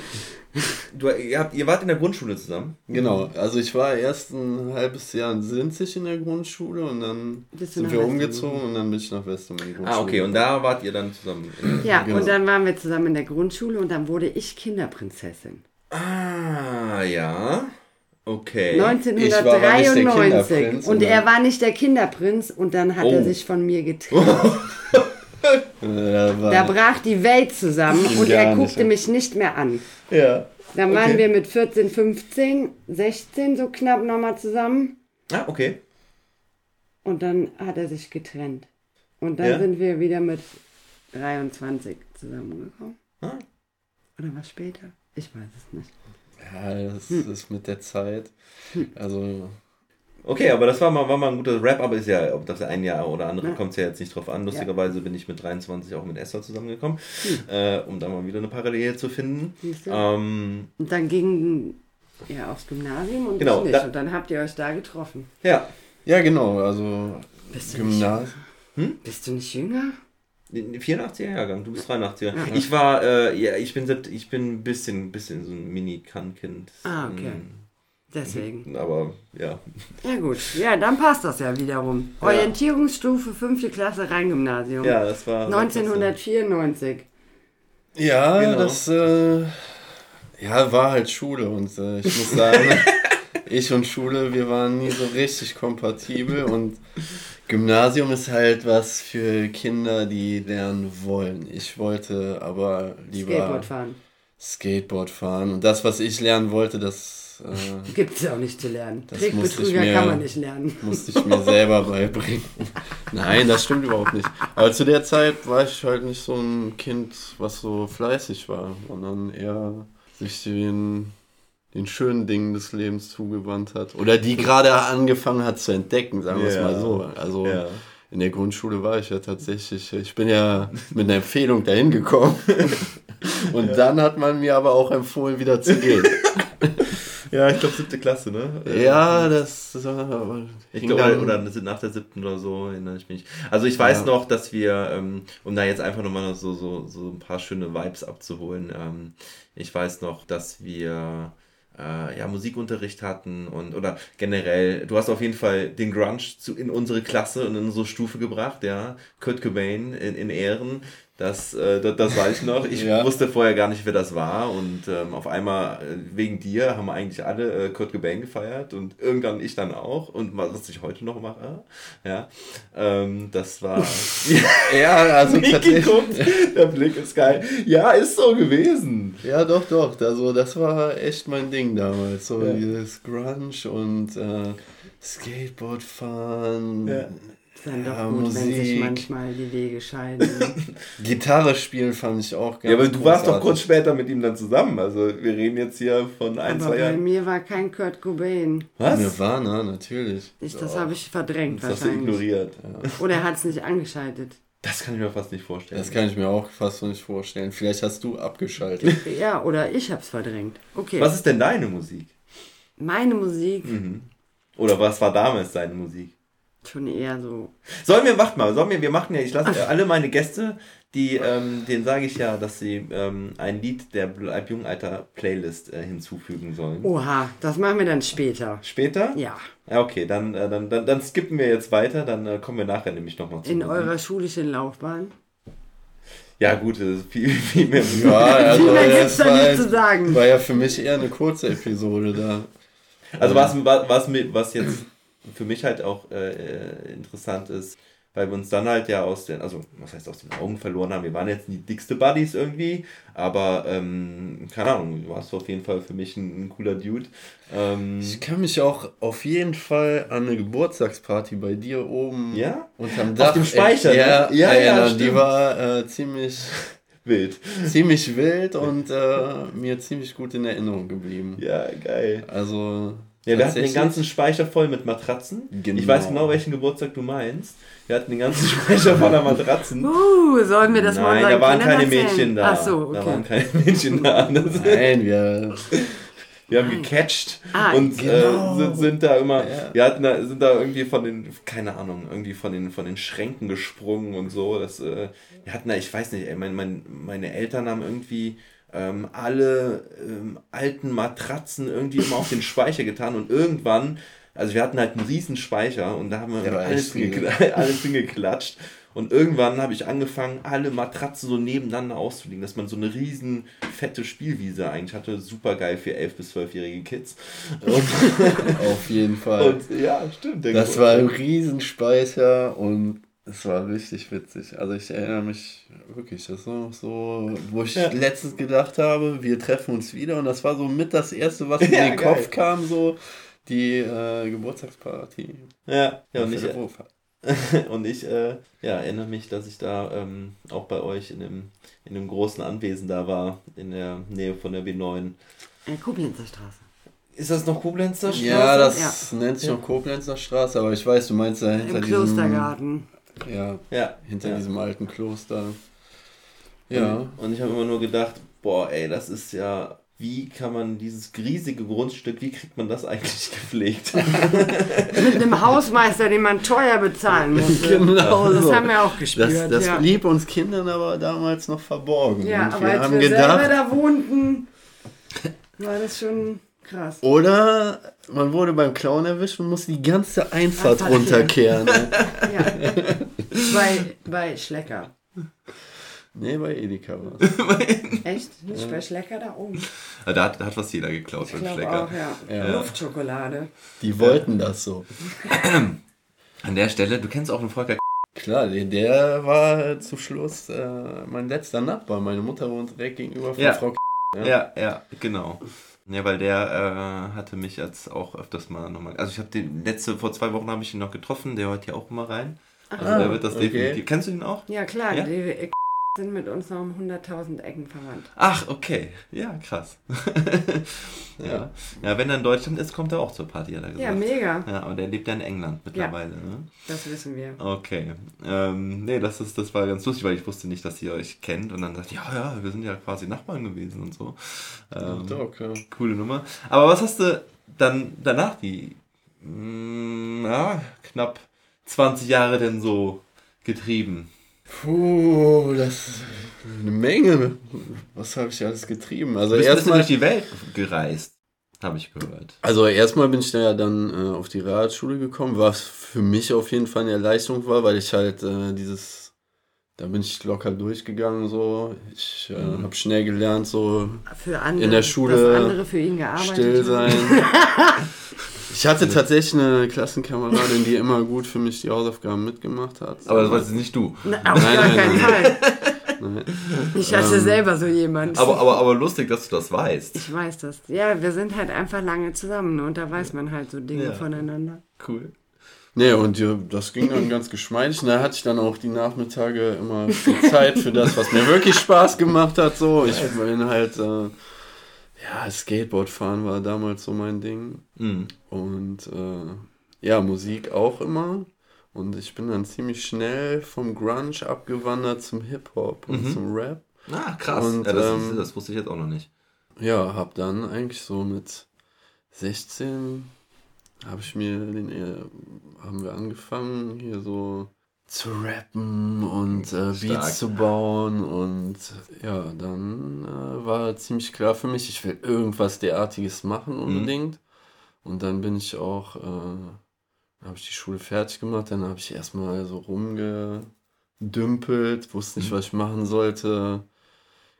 du, ihr, habt, ihr wart in der Grundschule zusammen. Genau, also ich war erst ein halbes Jahr in Sinzig in der Grundschule und dann sind wir umgezogen und dann bin ich nach Westum in die Grundschule. Ah, okay, und da wart ihr dann zusammen. Ja, Genau. und dann waren wir zusammen in der Grundschule und dann wurde ich Kinderprinzessin. Ah, ja. Okay. Ich war aber nicht der 1993. Kinderprinz, Und er war nicht der Kinderprinz und dann hat er Oh. sich von mir getrennt. Da brach die Welt zusammen und er guckte mich nicht mehr an. Ja. Dann waren Okay. wir mit 14, 15, 16 so knapp nochmal zusammen Ah, okay. und dann hat er sich getrennt. Und dann Ja. sind wir wieder mit 23 zusammengekommen. Ah. Oder was später? Ich weiß es nicht. ja, das Hm. ist mit der Zeit. Also, Okay, aber das war mal, war mal ein guter Rap, aber ist ja, ob das ein Jahr oder andere Ja. kommt es ja jetzt nicht drauf an. Lustigerweise bin ich mit 23 auch mit Esther zusammengekommen, äh, um da mal wieder eine Parallele zu finden. Siehst du? Ähm, Und dann ging er aufs Gymnasium und Genau, ich nicht. da- und dann habt ihr euch da getroffen. ja, ja genau, also Bist du, Gymnasium. nicht, bist du nicht jünger? 84er Jahrgang, du bist 83er. Ich war, äh, ja, ich bin, ich bin ein bisschen, bisschen so ein Mini-Kann-Kind. Ah, okay. Mm, Deswegen. Aber ja. Ja gut, ja, dann passt das ja wiederum. Ja. Orientierungsstufe 5. Klasse Rheingymnasium. Ja, das war. 1994. Ja, Genau. das äh, ja, war halt Schule und äh, ich muss sagen, ich und Schule, wir waren nie so richtig kompatibel und Gymnasium ist halt was für Kinder, die lernen wollen. Ich wollte aber lieber Skateboard fahren. Skateboard fahren und das, was ich lernen wollte, das äh, Gibt es ja auch nicht zu lernen. Das musste ich Trickbetrüger mir- kann man nicht lernen. musste ich mir selber beibringen. Nein, das stimmt überhaupt nicht. Aber zu der Zeit war ich halt nicht so ein Kind, was so fleißig war, sondern eher sich den, den schönen Dingen des Lebens zugewandt hat. Oder die gerade angefangen hat zu entdecken, sagen wir es Ja. mal so. Also Ja. in der Grundschule war ich ja tatsächlich, ich bin ja mit einer Empfehlung dahin gekommen. Und dann hat man mir aber auch empfohlen, wieder zu gehen. Ja, ich glaube siebte Klasse, ne? Ja, das, das war Ich glaube, oder, oder nach der siebten oder so, erinnere ich mich. Also ich weiß Ja. noch, dass wir, ähm, um da jetzt einfach nochmal so, so, so ein paar schöne Vibes abzuholen, ähm, ich weiß noch, dass wir äh, ja, Musikunterricht hatten und oder generell, du hast auf jeden Fall den Grunge zu, in unsere Klasse und in unsere Stufe gebracht, ja. Kurt Cobain in, in Ehren. Das, äh, das, das weiß ich noch. Ich Ja. wusste vorher gar nicht, wer das war. Und ähm, auf einmal, äh, wegen dir, haben eigentlich alle äh, Kurt Cobain gefeiert und irgendwann ich dann auch. Und was ich heute noch mache, ja. Ähm, das war. Ja, also tatsächlich. Der Blick ist geil. Ja, ist so gewesen. Ja, doch, doch. Also das war echt mein Ding damals. So Ja. dieses Grunge und äh, Skateboard fahren, Ja. Ist dann doch Ja, gut, wenn sich Musik. manchmal die Wege scheiden. Gitarre spielen fand ich auch ganz Ja, aber du warst doch großartig. kurz später mit ihm dann zusammen. Also wir reden jetzt hier von ein, Aber zwei bei Jahren. mir war kein Kurt Cobain. Was? Nirvana, natürlich. Ich, das habe ich verdrängt Das hast du wahrscheinlich. ignoriert. Oder er hat es nicht angeschaltet. Das kann ich mir fast nicht vorstellen. Das kann ich mir auch fast so nicht vorstellen. Vielleicht hast du abgeschaltet. Ja, oder ich habe es verdrängt. Okay. Was ist denn deine Musik? Meine Musik Oder was war damals deine Musik? Schon eher so. Sollen wir, macht mal, sollen wir, wir machen ja, ich lasse äh, alle meine Gäste, die, ähm, denen sage ich ja, dass sie ähm, ein Lied der Bleib Jung Alter Playlist äh, hinzufügen sollen. Oha, das machen wir dann später. Später? Ja. Ja, okay, dann, äh, dann, dann, dann skippen wir jetzt weiter, dann äh, kommen wir nachher nämlich nochmal zu. In Musik. eurer schulischen Laufbahn. Ja, gut, das ist viel, viel mehr. Ja, also Viel mehr gibt's das da war, nicht zu sagen. war ja für mich eher eine kurze Episode da. Also was, was, was, mir- was jetzt für mich halt auch äh, interessant ist, weil wir uns dann halt ja aus den, also was heißt aus den Augen verloren haben, wir waren jetzt die dickste Buddies irgendwie, aber ähm, keine Ahnung, du warst auf jeden Fall für mich ein, ein cooler Dude. Ähm, Ich kann mich auch auf jeden Fall an eine Geburtstagsparty bei dir oben Ja? unterm Auf Dach dem Speicher, ne? ja, Ja, ja, erinnern. Die war äh, ziemlich, wild. ziemlich wild und äh, mir ziemlich gut in Erinnerung geblieben. Ja, geil. Also Ja, wir hatten den ganzen Speicher voll mit Matratzen. Genau. Ich weiß genau, welchen Geburtstag du meinst. Wir hatten den ganzen Speicher voller Matratzen. Uh, sollen wir das mal Nein, da waren Kindern keine erzählen? Mädchen da. Ach so, Da waren okay. keine Mädchen da. Das, Nein, wir wir haben gecatcht Ah, und genau. äh, sind, sind da immer, Ja. wir hatten da, sind da irgendwie von den, keine Ahnung, irgendwie von den, von den Schränken gesprungen und so. Das, äh, wir hatten da, ich weiß nicht, ey, mein, mein, meine Eltern haben irgendwie ähm, alle ähm, alten Matratzen irgendwie immer auf den Speicher getan und irgendwann, also wir hatten halt einen riesen Speicher und da haben wir alles, viel. hingekla- alles hingeklatscht. Und irgendwann habe ich angefangen, alle Matratzen so nebeneinander auszulegen, dass man so eine riesen fette Spielwiese eigentlich hatte. Super geil für 11- bis 12-jährige Kids. Auf jeden Fall. und ja, stimmt. Das war ein Riesenspeicher und es war richtig witzig. Also ich erinnere mich wirklich, das war noch so, wo ich Ja. letztens gedacht habe, wir treffen uns wieder und das war so mit das erste, was mir Ja, in den geil. Kopf kam, so die äh, Geburtstagsparty. Ja, ja und ich, der Wohlfahrt. und ich äh, ja, erinnere mich, dass ich da ähm, auch bei euch in dem, in dem großen Anwesen da war, in der Nähe von der B9. Äh, Koblenzer Straße. Ist das noch Koblenzer Straße? Ja, das nennt sich noch Koblenzer Straße, aber ich weiß, du meinst ja hinter Im diesem, Klostergarten. Ja, Ja, hinter ja. diesem alten Kloster. Ja. Und, und ich habe immer nur gedacht, boah, ey, das ist ja, wie kann man dieses riesige Grundstück, wie kriegt man das eigentlich gepflegt? Mit einem Hausmeister, den man teuer bezahlen musste. Genau Das so. haben wir auch gespürt. Das, das ja. blieb uns Kindern aber damals noch verborgen. ja, Und aber wir als haben wir gedacht, selber da wohnten, war das schon krass. oder man wurde beim Clown erwischt und musste die ganze Einfahrt Einfahrt runterkehren. Ja. bei, bei Schlecker. nee, bei Edeka war es. Echt? Nicht bei Schlecker da oben? da, hat, da hat fast jeder geklaut Ich beim glaube Schlecker. auch, ja. Ja. Luftschokolade. Die wollten das so. An der Stelle, du kennst auch einen Volker Klar, der, der war zum Schluss äh, mein letzter Nachbar. Meine Mutter wohnt direkt gegenüber von Ja. Frau K Ja. Ja, ja, genau. Ja, weil der äh, hatte mich jetzt auch öfters mal nochmal. Also ich habe den letzte, vor zwei Wochen habe ich ihn noch getroffen, der hört hier auch immer rein. Also Ah, der wird das okay. definitiv. Kennst du ihn auch? Ja, klar, Ja? die sind mit uns noch um 100.000 Ecken verwandt. Ach, okay. Ja, krass. ja. ja, wenn er in Deutschland ist, kommt er auch zur Party, hat er gesagt. Ja, mega. Ja, aber der lebt ja in England mittlerweile. Ne? Das wissen wir. Okay. Ähm, nee, das, ist, das war ganz lustig, weil ich wusste nicht, dass ihr euch kennt. Und dann sagt, ja, ja, wir sind ja quasi Nachbarn gewesen und so. Ähm, Doch, ja. Coole Nummer. Aber was hast du dann danach, die mm, ja, knapp 20 Jahre denn so getrieben? Puh, das ist eine Menge. Was habe ich alles getrieben? Also erstmal durch die Welt gereist, habe ich gehört. Also erstmal bin ich da ja dann äh, auf die Radschule gekommen, was für mich auf jeden Fall eine Erleichterung war, weil ich halt äh, dieses, da bin ich locker durchgegangen so. Ich äh, Mhm. habe schnell gelernt, so Für andere, In der Schule dass andere für ihn gearbeitet still sein. ich hatte tatsächlich eine Klassenkameradin, die immer gut für mich die Hausaufgaben mitgemacht hat. Aber das war jetzt nicht du. Na, auf Nein, gar nein, keinen nein. Fall. Nein. Ich hatte selber so jemand. Aber, aber, aber lustig, dass du das weißt. ich weiß das. Ja, wir sind halt einfach lange zusammen ne? und da weiß man halt so Dinge Ja. voneinander. Cool. Nee, und ja, das ging dann ganz geschmeidig. Und da hatte ich dann auch die Nachmittage immer viel Zeit für das, was mir wirklich Spaß gemacht hat. So, ich bin halt, äh, ja, Skateboard fahren war damals so mein Ding. Mhm. Und äh, ja, Musik auch immer. Und ich bin dann ziemlich schnell vom Grunge abgewandert zum Hip-Hop und Mhm. zum Rap. Ah, krass. Und, ja, das, ähm, das wusste ich jetzt auch noch nicht. Ja, hab dann eigentlich so mit 16 habe ich mir den äh, haben wir angefangen hier so zu rappen und äh. Beats zu bauen und ja, dann äh, war ziemlich klar für mich, ich will irgendwas derartiges machen unbedingt. Und dann bin ich auch, äh, habe ich die Schule fertig gemacht, dann habe ich erstmal so rumgedümpelt, wusste nicht, was ich machen sollte.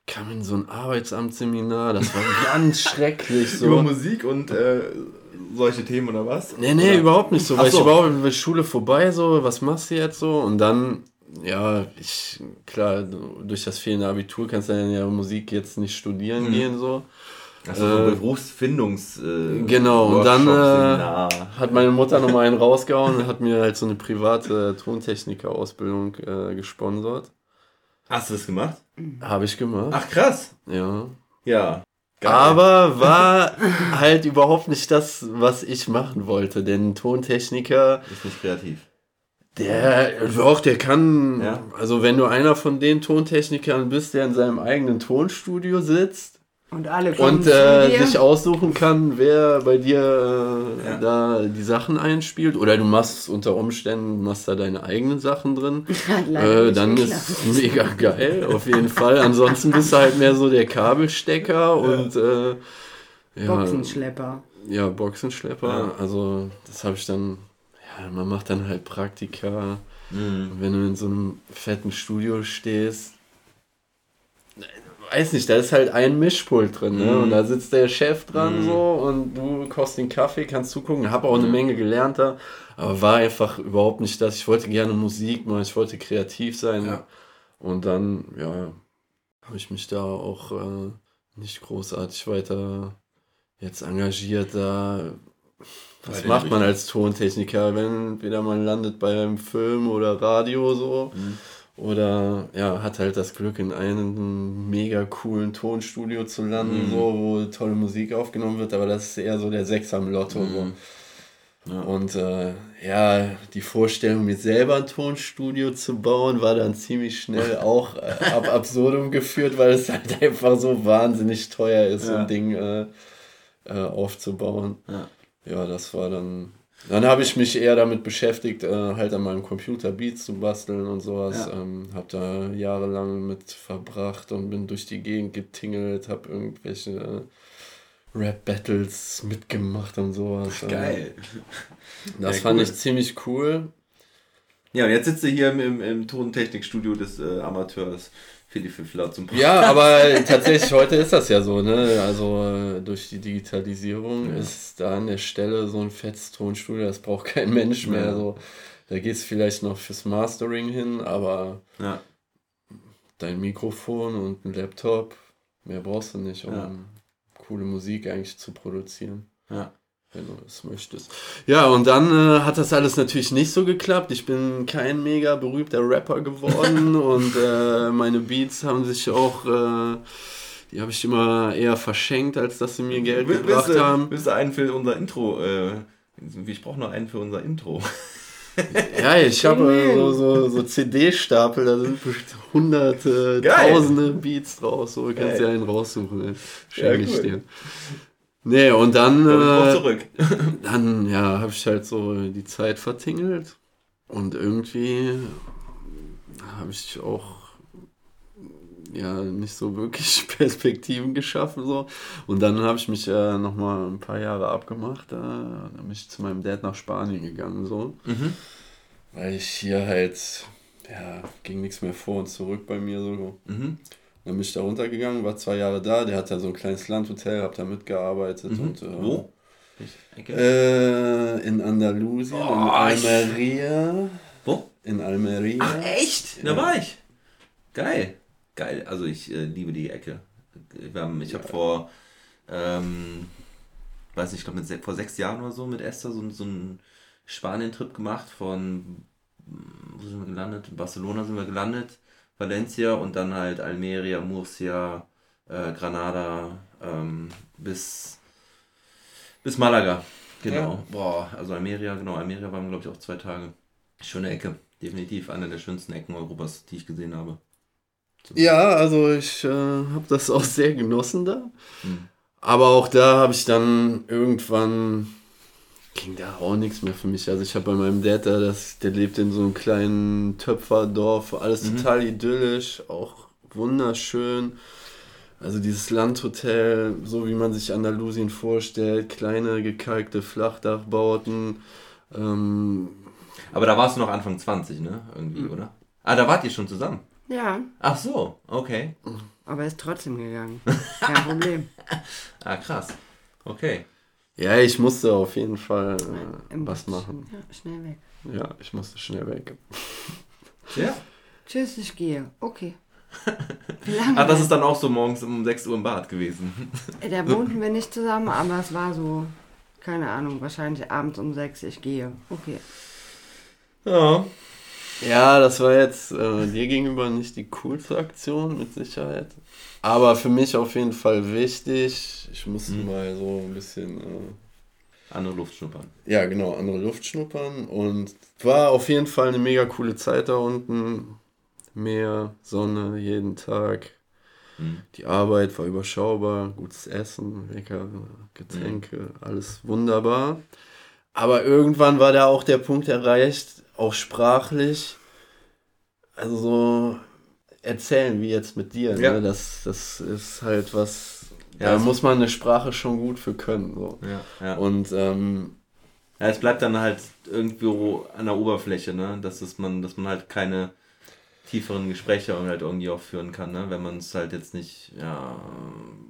Kam in so ein Arbeitsamtsseminar, das war ganz schrecklich. So. Über Musik und äh, solche Themen oder was? Nee, nee, oder? überhaupt nicht so. Weil ich so. überhaupt mit Schule vorbei, so, was machst du jetzt so? Und dann, ja, ich, klar, durch das fehlende Abitur kannst du dann ja Musik jetzt nicht studieren Mhm. gehen, so. Also Äh, so Berufsfindungs. Äh, Genau, und dann, äh. Hat meine Mutter nochmal einen rausgehauen und hat mir halt so eine private Tontechniker-Ausbildung äh, gesponsert. Hast du das gemacht? Habe ich gemacht, Ach krass. ja. Ja. Geil. Aber war halt überhaupt nicht das, was ich machen wollte. Denn Tontechniker, ist nicht kreativ. der, doch, der kann, Ja. also wenn du einer von den Tontechnikern bist, der in seinem eigenen Tonstudio sitzt Und alle kommen und äh, sich aussuchen kann, wer bei dir äh, Ja. da die Sachen einspielt, oder du machst unter Umständen, machst da deine eigenen Sachen drin, äh, dann ist es mega geil, auf jeden Fall. Ansonsten bist du halt mehr so der Kabelstecker und äh, ja, Boxenschlepper. ja, Boxenschlepper. Ja. Also das habe ich dann, ja, man macht dann halt Praktika. Mhm. Wenn du in so einem fetten Studio stehst, weiß nicht, da ist halt ein Mischpult drin, ne? Mhm. Und da sitzt der Chef dran Mhm. so und du kostest den Kaffee, kannst zugucken. Hab auch eine Menge gelernt da, aber war einfach überhaupt nicht das. Ich wollte gerne Musik machen, ich wollte kreativ sein. Ja. Und dann, ja, habe ich mich da auch äh, nicht großartig weiter jetzt engagiert da. Was Bei macht man als Tontechniker, wenn entweder man landet beim Film oder Radio so Mhm. Oder ja, hat halt das Glück in einem mega coolen Tonstudio zu landen, Mhm. so, wo tolle Musik aufgenommen wird, aber das ist eher so der Sechser im Lotto. So. Mhm. Ja. Und äh, ja, die Vorstellung, mir selber ein Tonstudio zu bauen, war dann ziemlich schnell auch äh, ab absurdum geführt, weil es halt einfach so wahnsinnig teuer ist, so Ja. ein Ding äh, äh, aufzubauen. Ja. Ja, das war dann. Dann habe ich mich eher damit beschäftigt, äh, halt an meinem Computer Beats zu basteln und sowas. Ja. Ähm, habe da jahrelang mit verbracht und bin durch die Gegend getingelt, habe irgendwelche äh, Rap-Battles mitgemacht und sowas. Äh, Geil. Das Ja, fand cool. ich ziemlich cool. Ja, und jetzt sitzt du hier im, im, im Tontechnikstudio des äh, Amateurs Philipp Fiffler zum Ja, aber tatsächlich heute ist das ja so, ne? Also äh, durch die Digitalisierung Ja. ist da an der Stelle so ein fettes Tonstudio, das braucht kein Mensch mehr. Ja. So. Da geht es vielleicht noch fürs Mastering hin, aber Ja. dein Mikrofon und ein Laptop, mehr brauchst du nicht, um coole Musik eigentlich zu produzieren. Ja. Wenn du es möchtest. Ja, und dann äh, hat das alles natürlich nicht so geklappt. Ich bin kein mega berühmter Rapper geworden und äh, meine Beats haben sich auch, äh, die habe ich immer eher verschenkt, als dass sie mir Geld Will- gebracht willst, haben. willst du einen für unser Intro? Äh, ich brauche noch einen für unser Intro. Ja, ich habe äh, so, Cool. so, so CD-Stapel, da sind bestimmt hunderte, Geil. tausende Beats draus. So, du kannst dir einen raussuchen. ey. Ja, Schenke ich cool. dir. Nee, und dann, äh, zurück. dann ja, habe ich halt so die Zeit vertingelt. Und irgendwie habe ich auch ja nicht so wirklich Perspektiven geschaffen. So. Und dann habe ich mich äh, nochmal ein paar Jahre abgemacht. Äh, dann bin ich zu meinem Dad nach Spanien gegangen. So. Mhm. Weil ich hier halt, ja, ging nichts mehr vor und zurück bei mir. So. Mhm. Dann bin ich da runtergegangen, war zwei Jahre da. Der hat da so ein kleines Landhotel, hab da mitgearbeitet. Mhm. Und, äh, Wo? Äh, in Andalusien, in Oh, ich- Almeria. Wo? In Almeria. Ach, echt? Da Ja. war ich. Geil. Geil. Also ich äh, liebe die Ecke. Ich habe vor, ähm, weiß nicht, ich glaube mit se- vor sechs Jahren oder so mit Esther so, so einen Spanien-Trip gemacht von, wo sind wir gelandet? In Barcelona sind wir gelandet, Valencia und dann halt Almeria, Murcia, äh, Granada ähm, bis, bis Malaga. Genau. Ja. Boah, also Almeria, genau. Almeria waren glaube ich auch zwei Tage. Schöne Ecke. Definitiv eine der schönsten Ecken Europas, die ich gesehen habe. Ja, also ich äh, habe das auch sehr genossen da. Hm. Aber auch da habe ich dann irgendwann ging da auch nichts mehr für mich. Also ich habe bei meinem Dad da, das, der lebt in so einem kleinen Töpferdorf, alles Mhm. total idyllisch, auch wunderschön. Also dieses Landhotel, so wie man sich Andalusien vorstellt, kleine gekalkte Flachdachbauten. Ähm, Aber da warst du noch Anfang 20, ne? Irgendwie, Mhm. oder? Ah, da wart ihr schon zusammen. Ja, Ach so, okay. aber er ist trotzdem gegangen. Kein Problem. Ah, krass. Okay. Ja, ich musste auf jeden Fall äh, Im was machen. Ja, schnell weg. Ja, ich musste schnell weg. Ja. Tschüss, ich gehe. Okay. Wie lange? Ah, das ist dann auch so morgens um 6 Uhr im Bad gewesen. Da wohnten wir nicht zusammen, aber es war so, keine Ahnung, wahrscheinlich abends um sechs, ich gehe. Okay. Ja. Ja, das war jetzt äh, dir gegenüber nicht die coolste Aktion, mit Sicherheit. Aber für mich auf jeden Fall wichtig. Ich musste Mhm. mal so ein bisschen, äh, Andere Luft schnuppern. ja genau, andere Luft schnuppern. Und war auf jeden Fall eine mega coole Zeit da unten. Meer, Sonne, jeden Tag. Mhm. Die Arbeit war überschaubar, gutes Essen, lecker Getränke, alles wunderbar. Aber irgendwann war da auch der Punkt erreicht, auch sprachlich, also so erzählen wie jetzt mit dir. Ja. Ne? Das, das ist halt was, Ja, da das- muss man eine Sprache schon gut für können. So. Ja. ja. Und ähm, Ja, es bleibt dann halt irgendwo an der Oberfläche, ne? Dass es man, dass man halt keine tieferen Gespräche halt irgendwie auch führen kann, ne? Wenn man es halt jetzt nicht, ja,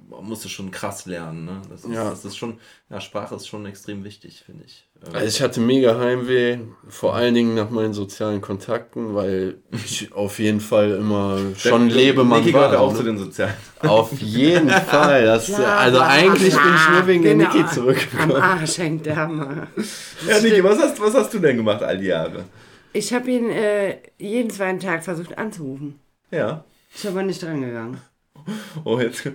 man muss es schon krass lernen, ne? Das ist, Ja. das ist schon, ja, Sprache ist schon extrem wichtig, finde ich. Ähm, Also ich hatte mega Heimweh, vor allen Dingen nach meinen sozialen Kontakten, weil ich auf jeden Fall immer schon Der- Lebemann Niki war. gehört auch ne? zu den Sozialen. Auf jeden Fall. Das, Bla, also eigentlich bin ich nur wegen der Genau. Niki Am zurückgekommen. Arsch hängt der Hammer. Ja, Niki, was hast, was hast du denn gemacht all die Jahre? Ich habe ihn äh, jeden zweiten Tag versucht anzurufen. Ja. Ist aber nicht drangegangen. Oh, jetzt,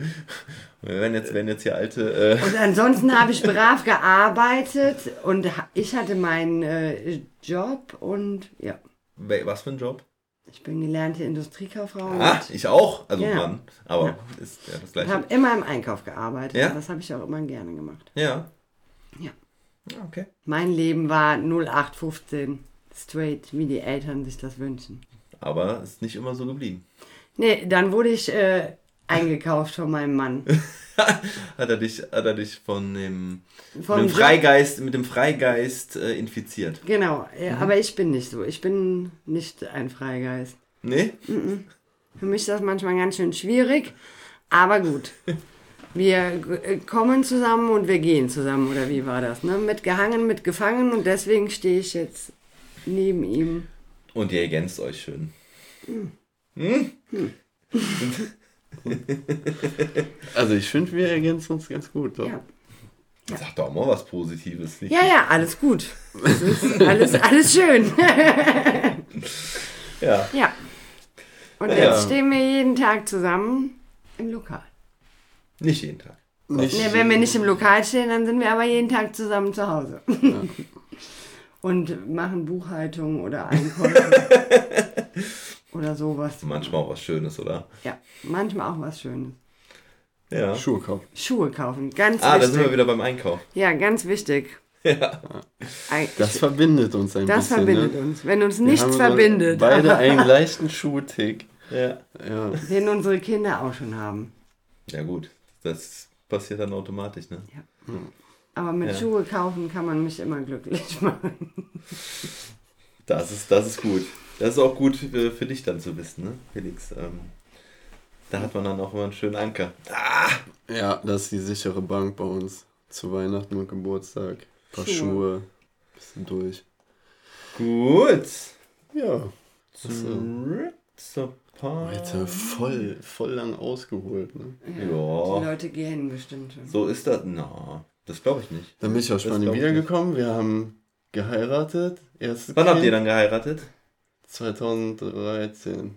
wenn jetzt, wenn jetzt hier alte, äh, Und ansonsten habe ich brav gearbeitet und ich hatte meinen äh, Job und ja, was für ein Job? ich bin gelernte Industriekauffrau Ah, ich auch, also Ja. Mann, aber Ja. ist ja das gleiche. habe immer im Einkauf gearbeitet. Ja? Das habe ich auch immer gerne gemacht. Ja. Ja. Ja, Okay. Mein Leben war 0815 straight, wie die Eltern sich das wünschen. Aber ist nicht immer so geblieben. Nee, dann wurde ich äh, eingekauft von meinem Mann. Hat er dich, hat er dich von dem, mit dem Freigeist, mit dem Freigeist äh, infiziert? Genau, ja, Mhm. aber ich bin nicht so. Ich bin nicht ein Freigeist. Nee? Für mich ist das manchmal ganz schön schwierig, aber gut. Wir äh, kommen zusammen und wir gehen zusammen, oder wie war das? Ne? Mit gehangen, mit gefangen und deswegen stehe ich jetzt neben ihm. Und ihr ergänzt euch schön. Also ich finde, wir ergänzen uns ganz gut. So. Ja, Sag doch mal was Positives. Nicht? ja, ja alles gut. Alles, alles schön. ja. ja. Und Ja. jetzt stehen wir jeden Tag zusammen im Lokal. Nicht jeden Tag. Nicht, Nee, wenn wir nicht im Lokal stehen, dann sind wir aber jeden Tag zusammen zu Hause. Und machen Buchhaltung oder Einkäufe. oder sowas. Manchmal auch was Schönes, oder? Ja, manchmal auch was Schönes. Ja. Schuhe kaufen. Schuhe kaufen, ganz Ah, da sind wir wichtig. wieder beim Einkauf. Ja, ganz wichtig. Ja. Das verbindet uns ein das bisschen. verbindet ne? uns. Wenn uns Wir nichts verbindet, Beide einen leichten Schuhtick. Ja. Ja. den unsere Kinder auch schon haben. Ja, gut. Das passiert dann automatisch, ne? Aber mit Ja. Schuhe kaufen kann man mich immer glücklich machen. Das ist, das ist gut. Das ist auch gut für, für dich dann zu wissen, ne, Felix? Ähm, da hat man dann auch immer einen schönen Anker. ja, das ist die sichere Bank bei uns. Zu Weihnachten und Geburtstag. Ein paar Schuhe. Schuhe. Bisschen durch. Gut. Ja. Das, äh, Zurück zur. Jetzt haben wir voll, voll lang ausgeholt. Ne? Die Ja, Leute gehen bestimmt schon. so ist das. Na, das glaube ich nicht. Dann bin ich aus Spanien wiedergekommen. Wir haben geheiratet. Erstes Wann habt ihr Kind dann geheiratet? 2013.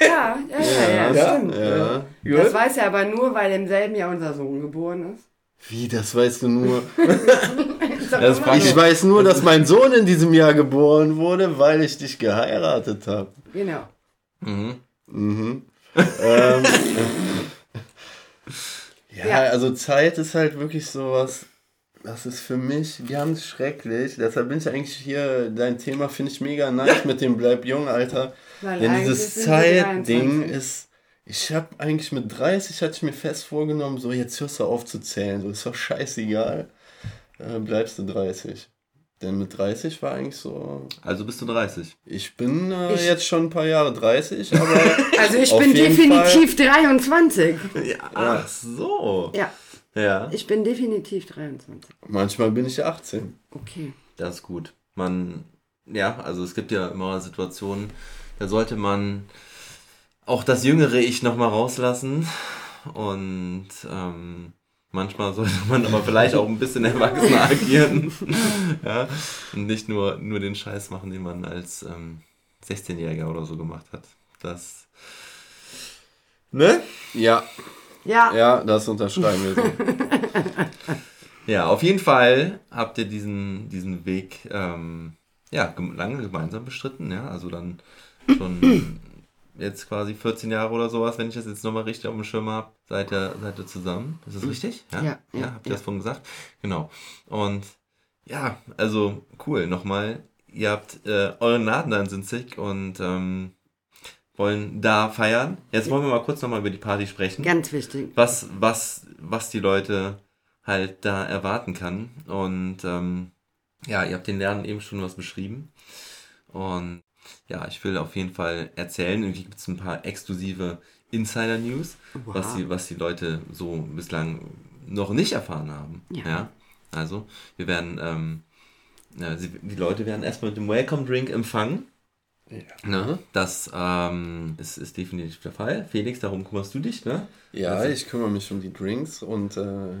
Ja, ja, ja, ja, Ja? stimmt. Ja. Das weiß er aber nur, weil im selben Jahr unser Sohn geboren ist. Wie, das weißt du nur? Das. Ich weiß nur, dass mein Sohn in diesem Jahr geboren wurde, weil ich dich geheiratet habe. Genau. Mhm. Mhm. ähm, ja, Ja. also Zeit ist halt wirklich sowas. Das ist für mich ganz schrecklich. Deshalb bin ich eigentlich hier. Dein Thema finde ich mega nice mit dem Bleib jung, Alter. Weil Denn dieses Zeitding 23. ist. Ich habe eigentlich mit 30 hatte ich mir fest vorgenommen, so jetzt hörst du auf zu zählen. So ist doch scheißegal. Äh, bleibst du 30. Denn mit 30 war eigentlich so. Also bist du 30. Ich bin äh, Ich- jetzt schon ein paar Jahre 30, aber. Also ich Auf bin jeden definitiv 23. Ja, ach so. Ja, Ja. ich bin definitiv 23. manchmal bin ich 18. Okay. Das ist gut. Man, ja, also es gibt ja immer Situationen, da sollte man auch das jüngere Ich nochmal rauslassen. Und ähm, manchmal sollte man aber vielleicht auch ein bisschen erwachsener agieren. ja. Und nicht nur, nur den Scheiß machen, den man als ähm, 16-Jähriger oder so gemacht hat. Das. Ne? Ja, Ja, ja, das unterschreiben wir so. Ja, auf jeden Fall habt ihr diesen, diesen Weg ähm, ja, lange gemeinsam bestritten, ja. Also dann schon jetzt quasi 14 Jahre oder sowas, wenn ich das jetzt nochmal richtig auf dem Schirm habe, seid ihr, seid ihr zusammen. Ist das richtig? Ja, ja, habt ihr ja. das vorhin gesagt? Genau. Und ja, also cool, nochmal. Ihr habt äh, euren Laden da in Sinzig und ähm, wollen da feiern. Jetzt wollen wir mal kurz nochmal über die Party sprechen ganz wichtig. was, was, was die Leute halt da erwarten kann. Und ähm, ja, ihr habt den Lernen eben schon was beschrieben. Und ja, ich will auf jeden Fall erzählen. Irgendwie gibt es ein paar exklusive Insider-News, was, Wow. die, was die Leute so bislang noch nicht erfahren haben. Ja. Also, wir werden, ähm, ja, sie, die Leute werden erstmal mit dem Welcome Drink empfangen. Ne? Das ähm, ist, ist definitiv der Fall. Felix, darum kümmerst du dich, ne? Ja, Also- ich kümmere mich um die Drinks und äh,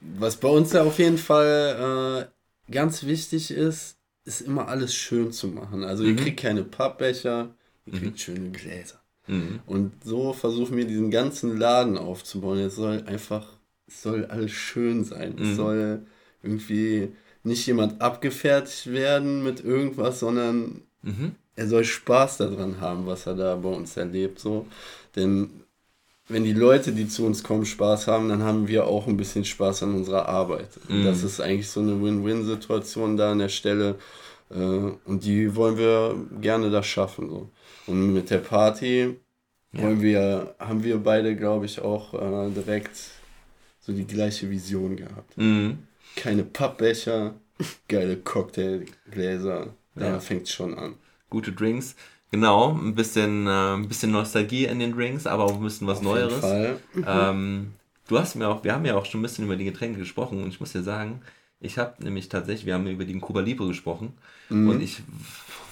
was bei uns ja auf jeden Fall äh, ganz wichtig ist, ist immer alles schön zu machen. Also ihr Mhm. kriegt keine Pappbecher, ihr Mhm. kriegt schöne Gläser. Mhm. Und so versuchen wir diesen ganzen Laden aufzubauen. Es soll einfach, es soll alles schön sein. Mhm. Es soll irgendwie nicht jemand abgefertigt werden mit irgendwas, sondern Mhm. er soll Spaß daran haben, was er da bei uns erlebt. So. Denn wenn die Leute, die zu uns kommen, Spaß haben, dann haben wir auch ein bisschen Spaß an unserer Arbeit. Mhm. das ist eigentlich so eine Win-Win-Situation da an der Stelle. Äh, Und die wollen wir gerne da schaffen. So. Und mit der Party Ja. wollen wir, haben wir beide, glaube ich, auch äh, direkt so die gleiche Vision gehabt. Mhm. Keine Pappbecher, geile Cocktailgläser. Da Ja. fängt schon an. Gute Drinks. Genau, ein bisschen, äh, ein bisschen Nostalgie in den Drinks, aber auch ein bisschen was Auf jeden Neueres. Fall. Ähm, du hast mir auch, wir haben ja auch schon ein bisschen über die Getränke gesprochen und ich muss dir sagen, ich habe nämlich tatsächlich, wir haben über den Cuba Libre gesprochen Mhm. und ich,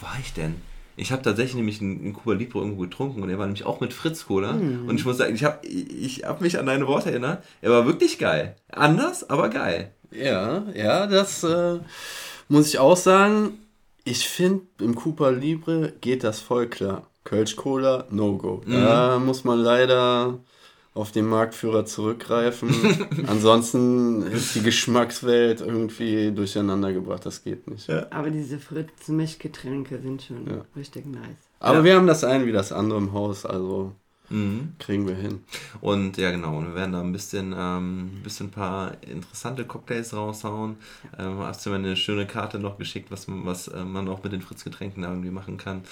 wo war ich denn? Ich habe tatsächlich nämlich einen, einen Cuba Libre irgendwo getrunken und er war nämlich auch mit Fritz Cola und ich muss sagen, ich habe ich hab mich an deine Worte erinnert. Er war wirklich geil. Anders, aber geil. Ja, ja, das äh, muss ich auch sagen. Ich finde, im Cooper Libre geht das voll klar. Kölsch Cola, No-Go. Da muss man leider auf den Marktführer zurückgreifen. Ansonsten ist die Geschmackswelt irgendwie durcheinander gebracht. Das geht nicht. Ja. Aber diese Fritz-Mischgetränke sind schon Ja. richtig nice. Aber Ja. wir haben das eine wie das andere im Haus, also Mhm. kriegen wir hin. Und ja, genau, und wir werden da ein bisschen, ähm, ein bisschen paar interessante Cocktails raushauen. Ähm, hast du mir eine schöne Karte noch geschickt, was, man- was äh, man auch mit den Fritz-Getränken da irgendwie machen kann.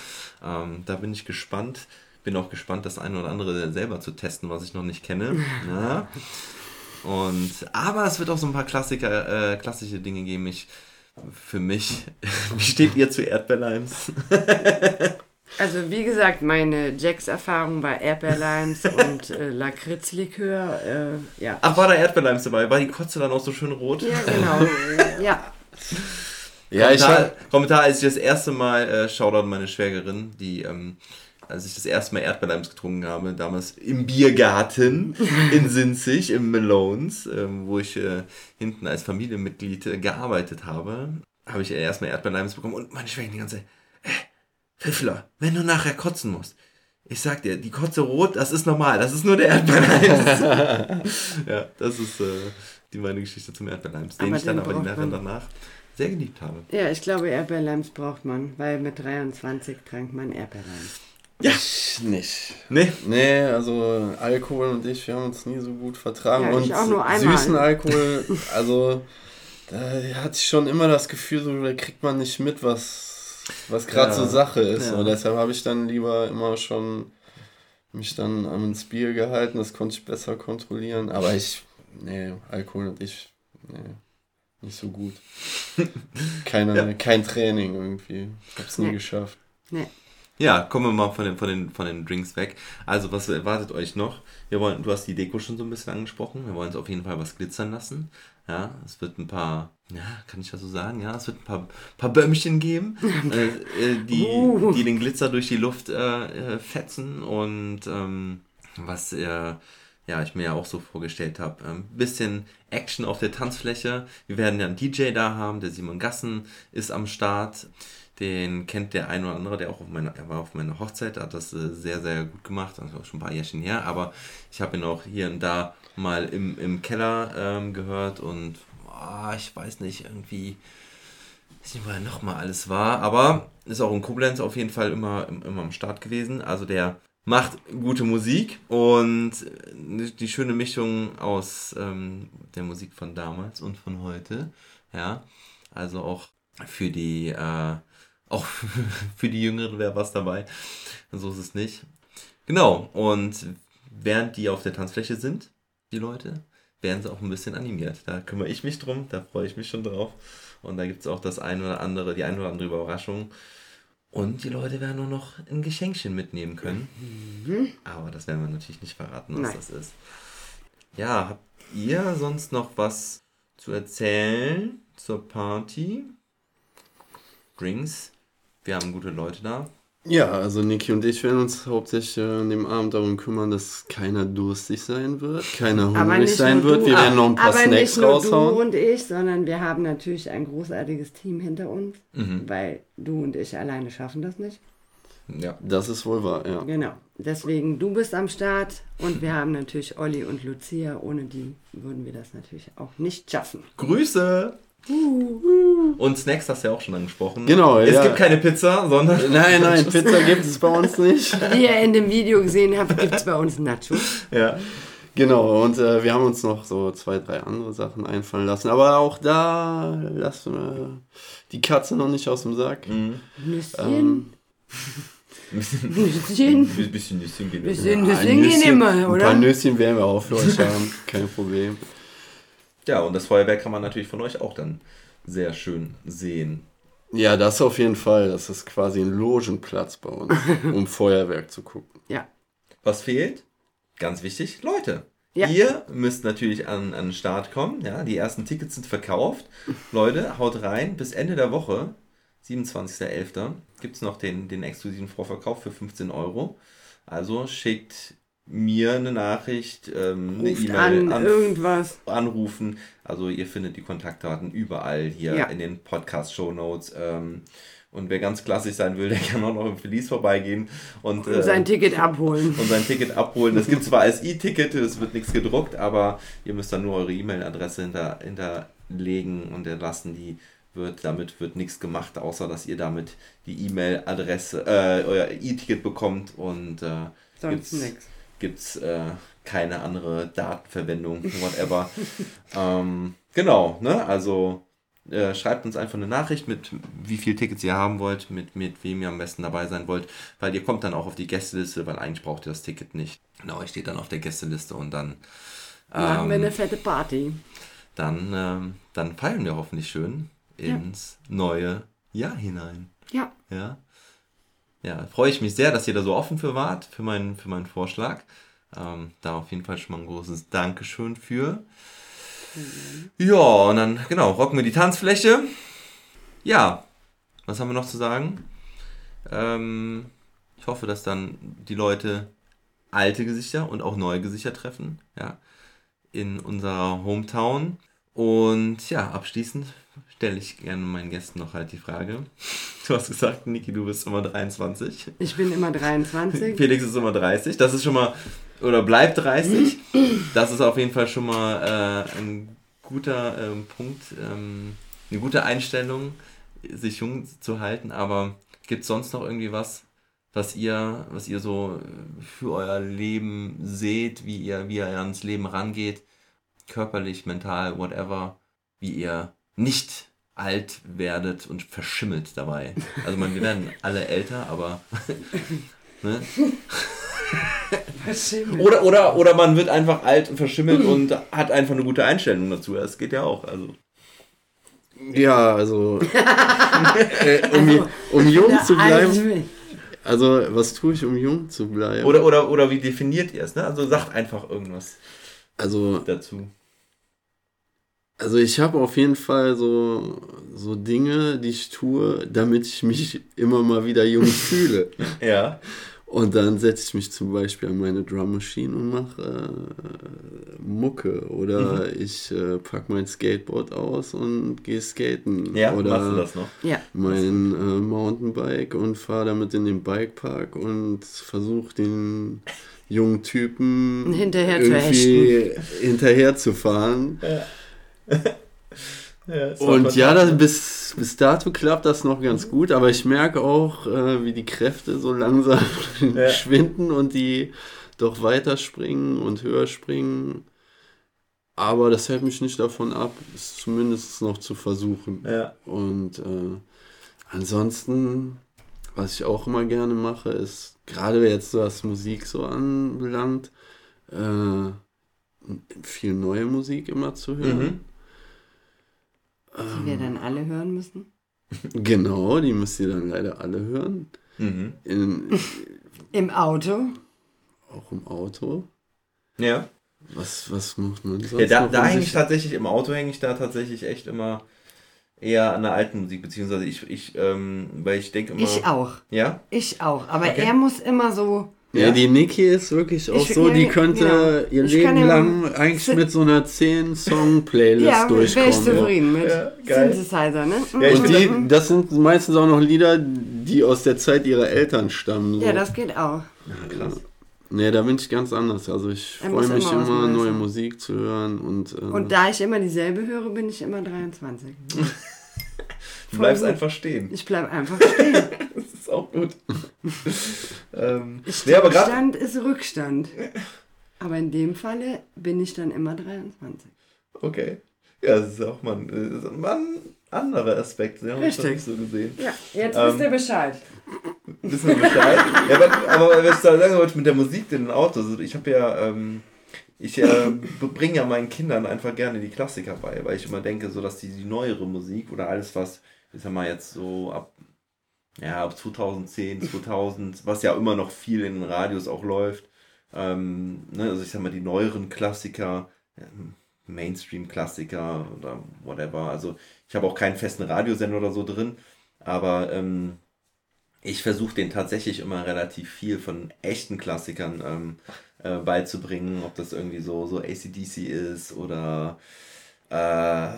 Ähm, da bin ich gespannt. Bin auch gespannt, das eine oder andere selber zu testen, was ich noch nicht kenne. Ja. Und, aber es wird auch so ein paar Klassiker, äh, klassische Dinge geben. Ich, für mich, wie steht ihr zu Erdbeerleims? Also wie gesagt, meine Jacks-Erfahrung war Erdbeerlimes und äh, Lakritzlikör. Äh, ja. Ach, war da Erdbeerleims dabei? War die Kotze dann auch so schön rot? ja, genau. ja, Ja, ich Kommentar, hab, Kommentar, als ich das erste Mal, äh, Shoutout an meine Schwägerin, die, ähm, als ich das erste Mal Erdbeerleims getrunken habe, damals im Biergarten in Sinzig, im Malones, ähm, wo ich äh, hinten als Familienmitglied äh, gearbeitet habe, habe ich erstmal Erdbeerleims bekommen und meine Schwägerin die ganze Zeit, Pfiffler, wenn du nachher kotzen musst, ich sag dir, die Kotze rot, das ist normal, das ist nur der Erdbeerleims. ja, das ist äh, die meine Geschichte zum Erdbeerleims, den Aber ich dann den aber die man. danach sehr geliebt habe. ja, ich glaube, Erdbeerlimes braucht man, weil mit 23 trank man Erdbeerlimes. ich nicht. Nee. Nee, also Alkohol und ich, wir haben uns nie so gut vertragen. Ja, ich und auch nur einmal. süßen Alkohol, also da hatte ich schon immer das Gefühl, so, da kriegt man nicht mit, was, was gerade Ja. so Sache ist. Ja. Und deshalb habe ich dann lieber immer schon mich dann ans Bier gehalten, das konnte ich besser kontrollieren. Aber ich, nee, Alkohol und ich, nee. nicht so gut. Keine, ja. Kein Training irgendwie. Ich hab's nie nee. geschafft. Nee. Ja, kommen wir mal von den, von, den, von den Drinks weg. Also, was erwartet euch noch? Wir wollen, du hast die Deko schon so ein bisschen angesprochen. Wir wollen es auf jeden Fall was glitzern lassen. Ja, es wird ein paar, ja, kann ich das so sagen? Ja, es wird ein paar, paar Bömmchen geben, äh, äh, die, uh. die den Glitzer durch die Luft äh, äh fetzen und ähm, was äh, ja, ich mir ja auch so vorgestellt habe. Ein ähm, bisschen Action auf der Tanzfläche. Wir werden ja einen DJ da haben, der Simon Gassen ist am Start. Den kennt der ein oder andere, der auch auf meiner, er war auf meiner Hochzeit, hat das äh, sehr, sehr gut gemacht, das war schon ein paar Jährchen her, aber ich habe ihn auch hier und da mal im, im Keller ähm, gehört und oh, ich weiß nicht, irgendwie, weiß nicht, wo er nochmal alles war, aber ist auch in Koblenz auf jeden Fall immer, immer am Start gewesen. Also der macht gute Musik und die schöne Mischung aus ähm, der Musik von damals und von heute. Ja, also auch für die, äh, auch für die Jüngeren wäre was dabei. So ist es nicht. Genau, und während die auf der Tanzfläche sind, die Leute, werden sie auch ein bisschen animiert. Da kümmere ich mich drum, da freue ich mich schon drauf. Und da gibt es auch das ein oder andere, die ein oder andere Überraschung. Und die Leute werden nur noch ein Geschenkchen mitnehmen können. Mhm. Aber das werden wir natürlich nicht verraten, was Nein. das ist. Ja, habt ihr sonst noch was zu erzählen zur Party? Drinks. Wir haben gute Leute da. Ja, also Niki und ich werden uns hauptsächlich äh, an dem Abend darum kümmern, dass keiner durstig sein wird, keiner hungrig sein wird. Du, wir werden noch ein paar aber Snacks nicht nur raushauen. Du und ich, sondern wir haben natürlich ein großartiges Team hinter uns, mhm. weil du und ich alleine schaffen das nicht. Ja, das ist wohl wahr, ja. Genau. Deswegen, du bist am Start und wir haben natürlich Olli und Lucia. Ohne die würden wir das natürlich auch nicht schaffen. Grüße! Und Snacks hast du ja auch schon angesprochen. Genau, Es ja. gibt keine Pizza, sondern. Nein, nein, Pizza gibt es bei uns nicht. Wie ihr in dem Video gesehen habt, gibt es bei uns Nachos. Ja. Genau, und äh, wir haben uns noch so zwei, drei andere Sachen einfallen lassen. Aber auch da lassen wir die Katze noch nicht aus dem Sack. Mhm. Nüsschen. Ähm, Nüsschen. Bisschen, bisschen Nüsschen gehen Bisschen Nüsschen gehen immer, oder? Ein paar Nüsschen werden wir auch für euch haben, kein Problem. Ja, und das Feuerwerk kann man natürlich von euch auch dann sehr schön sehen. Ja, das auf jeden Fall. Das ist quasi ein Logenplatz bei uns, um Feuerwerk zu gucken. Ja. Was fehlt? Ganz wichtig, Leute. Ja. Ihr müsst natürlich an, an den Start kommen. Ja, die ersten Tickets sind verkauft. Leute, haut rein. Bis Ende der Woche, 27.11., gibt es noch den, den exklusiven Vorverkauf für 15 Euro. Also schickt mir eine Nachricht, ähm, eine E-Mail, an, irgendwas. anrufen. Also ihr findet die Kontaktdaten überall hier ja. in den Podcast-Show Notes. Ähm, und wer ganz klassisch sein will, der kann auch noch im Felice vorbeigehen und, und sein äh, Ticket abholen. Und sein Ticket abholen. Das gibt zwar als E-Ticket, es wird nichts gedruckt, aber ihr müsst dann nur eure E-Mail-Adresse hinter, hinterlegen und erlassen. Die wird, damit wird nichts gemacht, außer dass ihr damit die E-Mail-Adresse, äh, euer E-Ticket bekommt und äh, sonst nichts gibt es äh, keine andere Datenverwendung, whatever. ähm, genau, ne? Also äh, schreibt uns einfach eine Nachricht mit, wie viele Tickets ihr haben wollt, mit, mit wem ihr am besten dabei sein wollt, weil ihr kommt dann auch auf die Gästeliste, weil eigentlich braucht ihr das Ticket nicht. Genau, ihr steht dann auf der Gästeliste und dann ähm, machen wir eine fette Party. Dann, ähm, dann feiern wir hoffentlich schön ins ja. neue Jahr hinein. Ja. Ja ja, freue ich mich sehr, dass ihr da so offen für wart, für meinen, für meinen Vorschlag. Ähm, da auf jeden Fall schon mal ein großes Dankeschön für. Mhm. Ja, und dann, genau, rocken wir die Tanzfläche. Ja, was haben wir noch zu sagen? Ähm, ich hoffe, dass dann die Leute alte Gesichter und auch neue Gesichter treffen, ja, in unserer Hometown. Und ja, abschließend stelle ich gerne meinen Gästen noch halt die Frage. Du hast gesagt, Niki, du bist immer 23. Ich bin immer 23. Felix ist immer 30. Das ist schon mal, oder bleibt 30. Das ist auf jeden Fall schon mal äh, ein guter ähm, Punkt, ähm, eine gute Einstellung, sich jung zu halten. Aber gibt es sonst noch irgendwie was, was ihr, was ihr so für euer Leben seht, wie ihr, wie ihr ans Leben rangeht, körperlich, mental, whatever, wie ihr nicht alt werdet und verschimmelt dabei. Also man, wir werden alle älter, aber ne? oder, oder, oder man wird einfach alt und verschimmelt und hat einfach eine gute Einstellung dazu. Das geht ja auch. Also. Ja, also, äh, um, um jung zu bleiben. Also, was tue ich, um jung zu bleiben? Oder, oder, oder wie definiert ihr es? Ne? Also sagt einfach irgendwas also, dazu. Also ich habe auf jeden Fall so, so Dinge, die ich tue, damit ich mich immer mal wieder jung fühle. ja. Und dann setze ich mich zum Beispiel an meine Drum Machine und mache äh, Mucke. Oder mhm. ich äh, packe mein Skateboard aus und gehe skaten. Ja, oder machst du das noch? Ja. Mein äh, Mountainbike und fahre damit in den Bikepark und versuche den jungen Typen hinterher irgendwie zu hinterher zu fahren. Ja. Ja, und ja, das, bis, bis dato klappt das noch ganz gut, aber ich merke auch, äh, wie die Kräfte so langsam ja. schwinden und die doch weiter springen und höher springen. Aber das hält mich nicht davon ab, es zumindest noch zu versuchen. Ja. Und äh, ansonsten, was ich auch immer gerne mache, ist, gerade jetzt was Musik so anbelangt, äh, viel neue Musik immer zu hören. Mhm. Die wir dann alle hören müssen? Genau, die müsst ihr dann leider alle hören. Mhm. In, Im Auto? Auch im Auto. Ja. Was, was macht man sonst? Ja, da, da hänge ich tatsächlich, im Auto hänge ich da tatsächlich echt immer eher an der alten Musik, beziehungsweise ich, ich ähm, weil ich denke immer. Ich auch. Ja? Ich auch. Aber okay. er muss immer so ja, die Niki ist wirklich auch ich, so, die könnte ja, ihr Leben lang eigentlich mit so einer 10-Song-Playlist ja, durchkommen. Ja, zufrieden mit ja, Synthesizer, ne? Ja, und die, das sind meistens auch noch Lieder, die aus der Zeit ihrer Eltern stammen. So. Ja, das geht auch. Ja, krass. Nee, da bin ich ganz anders. Also ich freue mich immer, immer neue Musik zu hören. Und, äh, und da ich immer dieselbe höre, bin ich immer 23. du bleibst einfach stehen. Ich bleib einfach stehen. auch gut. ähm, nee, ist Rückstand. Aber in dem Falle bin ich dann immer 23. Okay. Ja, das ist auch mal ein, ein anderer Aspekt. Sie haben Richtig. das nicht so gesehen. Ja, jetzt ähm, wisst ihr Bescheid. Wissen wir Bescheid? ja, aber, aber was ich da sagen wollte mit der Musik in den Autos, also ich habe ja, ähm, ich äh, bringe ja meinen Kindern einfach gerne die Klassiker bei, weil ich immer denke, so dass die, die neuere Musik oder alles, was, ich sag mal jetzt so ab ja, ab 2010, 2000, was ja immer noch viel in den Radios auch läuft. Ähm, ne, also ich sag mal, die neueren Klassiker, ähm, Mainstream-Klassiker oder whatever. Also ich habe auch keinen festen Radiosender oder so drin, aber ähm, ich versuche den tatsächlich immer relativ viel von echten Klassikern ähm, äh, beizubringen, ob das irgendwie so, so ACDC ist oder äh,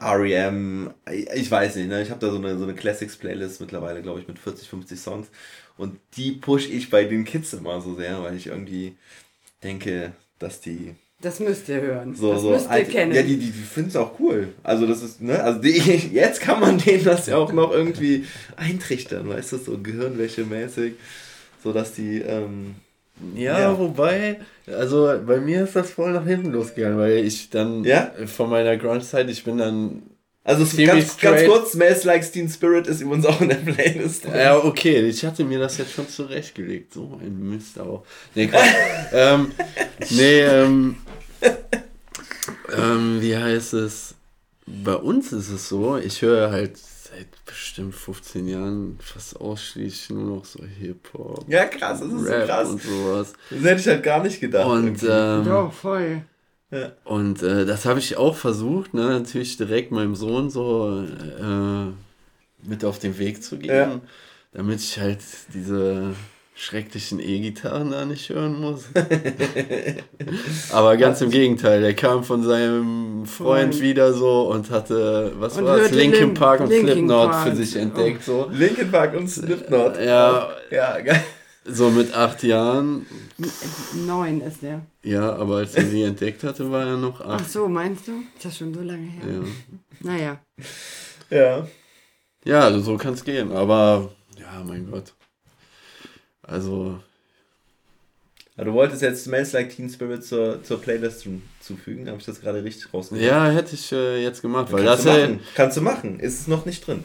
REM, ich weiß nicht, ne? ich habe da so eine, so eine Classics-Playlist mittlerweile, glaube ich, mit 40, 50 Songs und die push ich bei den Kids immer so sehr, weil ich irgendwie denke, dass die das müsst ihr hören. So, das so müsst ihr alt, kennen. Ja, die, die, die finden es auch cool. Also das ist, ne, also die, jetzt kann man denen das ja auch noch irgendwie eintrichtern, weißt du, so Gehirnwäsche-mäßig, so dass die, ähm, ja, ja, wobei, also bei mir ist das voll nach hinten losgegangen, weil ich dann ja? von meiner Grunge-Zeit, ich bin dann. Also ganz, ganz kurz, Smells Like Teen Spirit ist übrigens auch in der Playlist. Ja, okay, ich hatte mir das jetzt schon zurechtgelegt. So ein Mist auch. Nee, ähm, nee, ähm, ähm, wie heißt es? Bei uns ist es so, ich höre halt seit bestimmt 15 Jahren fast ausschließlich nur noch so Hip-Hop. Ja, krass, das ist Rap so krass. Und sowas. Das hätte ich halt gar nicht gedacht. Und, ähm, ja, voll. Ja. Und äh, das habe ich auch versucht, ne, natürlich direkt meinem Sohn so äh, mit auf den Weg zu geben, ja. damit ich halt diese schrecklichen E-Gitarren da nicht hören muss. Aber ganz im Gegenteil, der kam von seinem Freund wieder so und hatte, was und war das, Linkin Park und Linkin Slipknot Park. für sich entdeckt. So. Linkin Park und Slipknot. Ja, ja geil. So mit acht Jahren. Neun ist der. Ja, aber als er sie entdeckt hatte, war er noch acht. Ach so, meinst du? Ist das schon so lange her? Ja. Naja. Ja. Ja, also so kann es gehen. Aber, ja, mein Gott. Also. Ja, du wolltest jetzt Smells Like Teen Spirit zur, zur Playlist zufügen, habe ich das gerade richtig rausgehört? Ja, hätte ich äh, jetzt gemacht. Weil Kannst das, du machen. Kannst du machen, ist es noch nicht drin.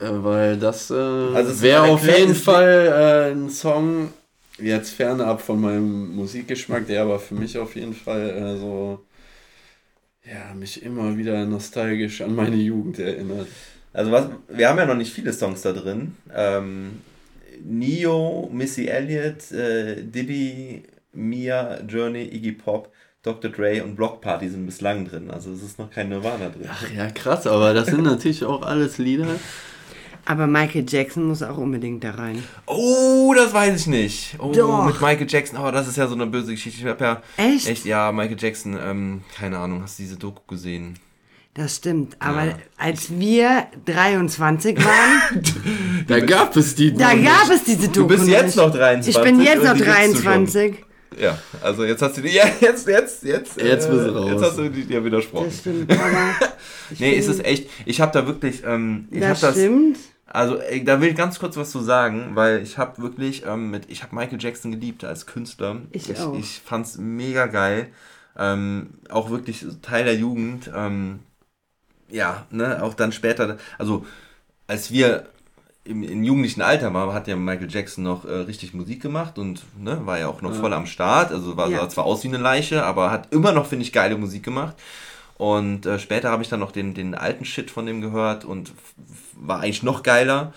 Äh, weil das äh, also wäre auf jeden Fall äh, ein Song, jetzt fernab von meinem Musikgeschmack, der aber für mich auf jeden Fall äh, so ja, mich immer wieder nostalgisch an meine Jugend erinnert. Also was, wir haben ja noch nicht viele Songs da drin. Ähm, Neo, Missy Elliott, äh, Diddy, Mia, Journey, Iggy Pop, Dr. Dre und Block Party sind bislang drin. Also es ist noch kein Nirvana drin. Ach ja, krass, aber das sind natürlich auch alles Lieder. Aber Michael Jackson muss auch unbedingt da rein. Oh, das weiß ich nicht. Oh, Doch. mit Michael Jackson. Oh, das ist ja so eine böse Geschichte. Ich habe ja Echt? echt, ja, Michael Jackson. Ähm, keine Ahnung, hast du diese Doku gesehen? Das stimmt. Aber als wir 23 waren, Da gab es die. da gab es diese Du Doku bist jetzt noch 23. Ich bin jetzt noch die gibt's du schon? 23. Ja, also jetzt hast du die. Ja, jetzt, jetzt, jetzt. äh, Jetzt bist du raus. Jetzt hast du die- dir widersprochen. Das stimmt. Aber Nee, ist es echt. Ich habe da wirklich. Ähm, ich das habe das. stimmt. Also, ey, da will ich ganz kurz was zu sagen, weil ich habe wirklich ähm, mit, ich habe Michael Jackson geliebt als Künstler. Ich ich, auch. ich fand's mega geil. Ähm, auch wirklich Teil der Jugend. Ähm, ja, ne, auch dann später, also als wir im, im jugendlichen Alter waren, hat ja Michael Jackson noch äh, richtig Musik gemacht und ne, war ja auch noch voll am Start. Also war, Ja. sah zwar aus wie eine Leiche, aber hat immer noch, finde ich, geile Musik gemacht. Und äh, später habe ich dann noch den, den alten Shit von dem gehört und war eigentlich noch geiler.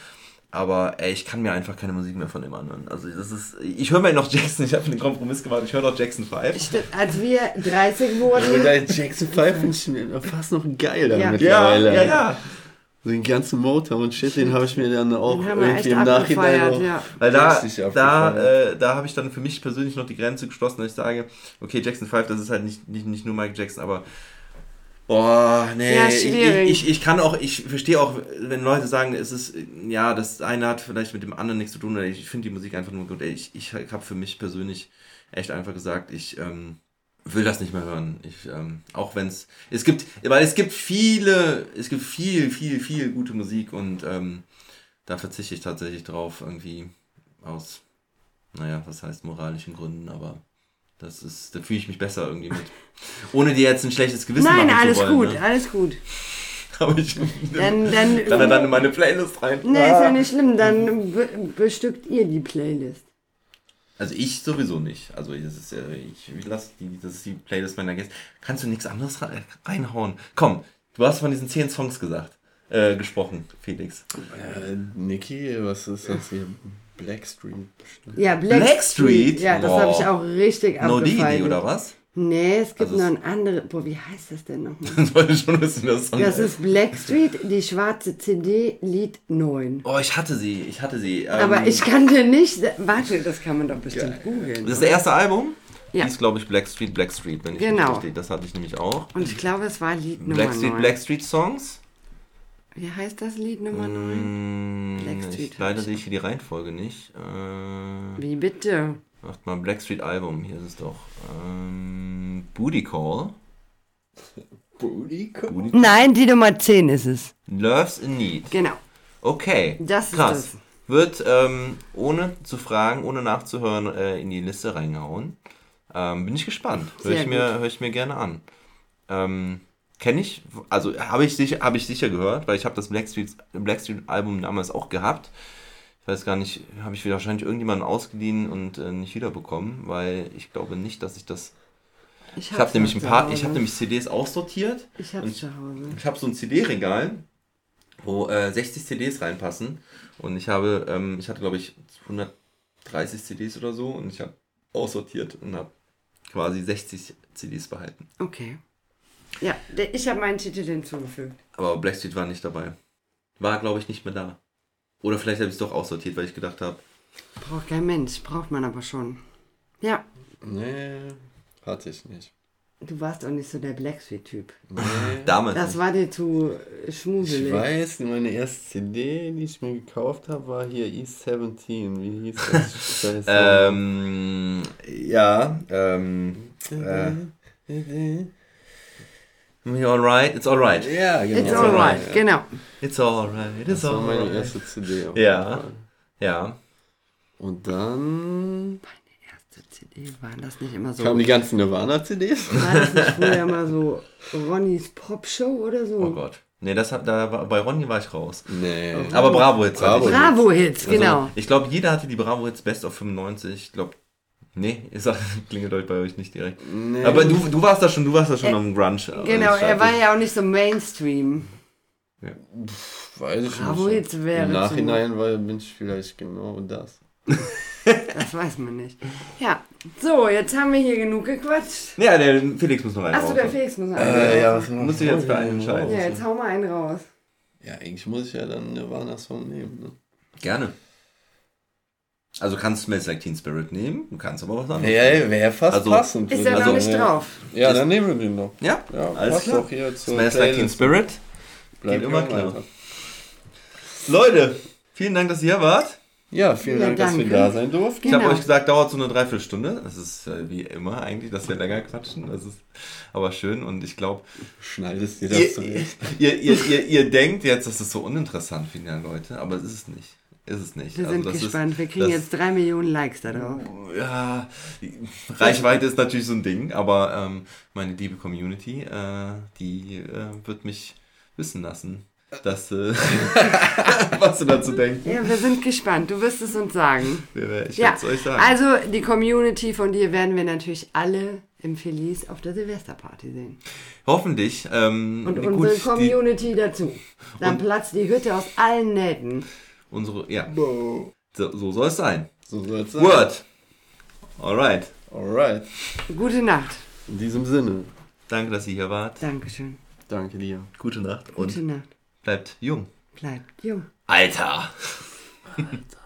Aber ey, ich kann mir einfach keine Musik mehr von dem anhören. Also das ist. Ich höre mal noch Jackson, ich habe einen Kompromiss gemacht, ich höre noch Jackson 5. Stimmt. Als wir 30 Aber wurden, der Jackson 5 finde ich fast noch geiler Ja. mittlerweile. ja, ja. So den ganzen Motor und Shit, den habe ich mir dann auch irgendwie im Nachhinein auch Ja. Weil da, da, äh, da habe ich dann für mich persönlich noch die Grenze geschlossen, dass ich sage, okay, Jackson 5, das ist halt nicht, nicht, nicht nur Michael Jackson, aber boah, nee, Ja, ich, ich, ich kann auch, ich verstehe auch, wenn Leute sagen, es ist, ja, das eine hat vielleicht mit dem anderen nichts zu tun, oder ich finde die Musik einfach nur gut. Ey, Ich, ich habe für mich persönlich echt einfach gesagt, ich ähm, will das nicht mehr hören. Ich, ähm, auch wenn es, es gibt, weil es gibt viele, es gibt viel, viel, viel gute Musik und ähm, da verzichte ich tatsächlich drauf, irgendwie aus, naja, was heißt moralischen Gründen, aber das ist, da fühle ich mich besser irgendwie mit. Ohne dir jetzt ein schlechtes Gewissen Nein, machen alles zu wollen. gut, Ne? alles gut. Aber ich Dann, dann, kann er dann in meine Playlist rein. nee, ist ja nicht schlimm. Dann be bestückt ihr die Playlist. Also ich sowieso nicht. Also das ist ich, ich lasse die, das ist die Playlist meiner Gäste. Kannst du nichts anderes re- reinhauen? Komm, du hast von diesen zehn Songs gesagt, äh, gesprochen, Felix. Äh, Niki, was ist das hier? Blackstreet bestimmt. Ja, Black, Blackstreet? Ja, das habe ich auch richtig No abgefeiert. Didi oder was? Nee, es gibt Also noch ein anderes. Boah, wie heißt das denn nochmal? Das wollte ich schon wissen, das Song. Das ist Blackstreet, die schwarze CD, Lied 9. oh, ich hatte sie, ich hatte sie. Ähm, Aber ich kannte nicht. Warte, das kann man doch bestimmt googeln. Das ist das erste Album? Ja. Hieß, glaube ich, Blackstreet, Blackstreet, wenn ich Genau. richtig. Das hatte ich nämlich auch. Und ich glaube, es war Lied Nummer Blackstreet, 9. Blackstreet Songs. Wie heißt das Lied Nummer 9? Mm, Blackstreet ich, leider ich sehe ich hier die Reihenfolge nicht. Äh, Wie bitte? macht mal Blackstreet Album, hier ist es doch. Ähm, Booty Call. Booty Booty Nein, die Nummer 10 ist es. Loves in Need. Genau. Okay. Das ist Krass. das. Wird ähm, ohne zu fragen, ohne nachzuhören, äh, in die Liste reingehauen. Ähm, bin ich gespannt. Hör Sehr ich, mir, hör ich mir gerne an. Ähm, Kenne ich, also habe ich, sicher- hab ich sicher gehört, weil ich habe das Blackstreet, Blackstreet Album damals auch gehabt. Ich weiß gar nicht, habe ich wahrscheinlich irgendjemanden ausgeliehen und äh, nicht wiederbekommen, weil ich glaube nicht, dass ich das. Ich habe hab's nämlich ein paar, ich habe nämlich CDs aussortiert Ich hab's zu Hause. ich habe so ein CD-Regal, wo äh, 60 CDs reinpassen. Und ich habe, ähm, ich hatte glaube ich 130 CDs oder so und ich habe aussortiert und habe quasi 60 CDs behalten. Okay. Ja, ich habe meinen Titel hinzugefügt. Aber Blackstreet war nicht dabei. War glaube ich nicht mehr da. Oder vielleicht habe ich es doch aussortiert, weil ich gedacht habe, Braucht kein Mensch, braucht man aber schon. Ja, Nee, hatte ich nicht. du warst auch nicht so der Blackstreet-Typ. Nee. damals. Das nicht. war dir zu Ich schmuselig. weiß, meine erste CD, die ich mir gekauft habe, war hier East 17. Wie hieß das? Ähm, ja, ähm, äh, alright, it's alright. ja, genau. It's alright, genau. It's alright, it's Das war meine alright. erste CD. auf Ja. Ja. Und dann Erste CD, waren das nicht immer so? kamen die ganzen Nirvana-CDs. War das nicht früher mal so Ronnys Popshow oder so? Oh Gott. Nee, das hat, da war, bei Ronny war ich raus. Nee. Aber Bravo Hits. hatte Bravo. Bravo-Hits, Also, genau. Ich glaube, jeder hatte die Bravo Hits Best of 95. Ich glaube, Nee, sagt, klingelt euch bei euch nicht direkt. Nee. Aber du, du warst da schon, du warst da schon Äh, am Grunge. Genau, er war ja auch nicht so Mainstream. Weiß ich Bravo, nicht. jetzt wäre Im zu- Nachhinein war, bin ich vielleicht genau das. Das weiß man nicht. Ja, so, jetzt haben wir hier genug gequatscht. Ja, der Felix muss noch einen Achso, der. Felix muss noch Äh, einen ja, raus. was Musst du jetzt für einen entscheiden. Ja, jetzt hau mal einen raus. Ja, eigentlich muss ich ja dann Nirvana-Song nehmen. Ne? Gerne. Also kannst du Smells Like Teen Spirit nehmen, du kannst aber was anderes. Ja, wäre fast Also- passend. Ist würde er ich noch nicht ja. drauf? Ja, Ist- dann nehmen wir den noch. Ja, Ja, alles klar. doch hier zur Smells Like Teen. Spirit. Bleibt immer klar. Leute, vielen Dank, dass ihr hier wart. Ja, vielen Ja, Dank, dass wir danke. da sein durften. Ich habe Genau. euch gesagt, dauert so eine Dreiviertelstunde. Das ist äh, wie immer eigentlich, dass wir länger quatschen. Das ist aber schön und ich glaube, Schneidest dir ihr, das zurecht. ihr, ihr, ihr, ihr denkt jetzt, das ist so uninteressant für die Leute, aber es ist es nicht. Ist es nicht. Wir Also sind gespannt. Wir kriegen jetzt drei Millionen Likes da drauf. Ja, Reichweite ist natürlich so ein Ding, aber ähm, meine liebe Community, äh, die äh, wird mich wissen lassen, dass, äh, was du dazu denkst. Ja, wir sind gespannt. Du wirst es uns sagen. Ich Ja, werde es euch sagen. also die Community von dir werden wir natürlich alle im Felice auf der Silvesterparty sehen. Hoffentlich. Ähm, Und gut, unsere die, Community dazu. Dann platzt die Hütte aus allen Nähten. Unsere, ja, so, so soll es sein. So soll es sein. Word. Alright. Alright. Gute Nacht. In diesem Sinne, Danke, dass ihr hier wart. Dankeschön. danke dir. Gute Nacht und Gute Nacht. bleibt jung. Bleibt jung. Alter. Alter.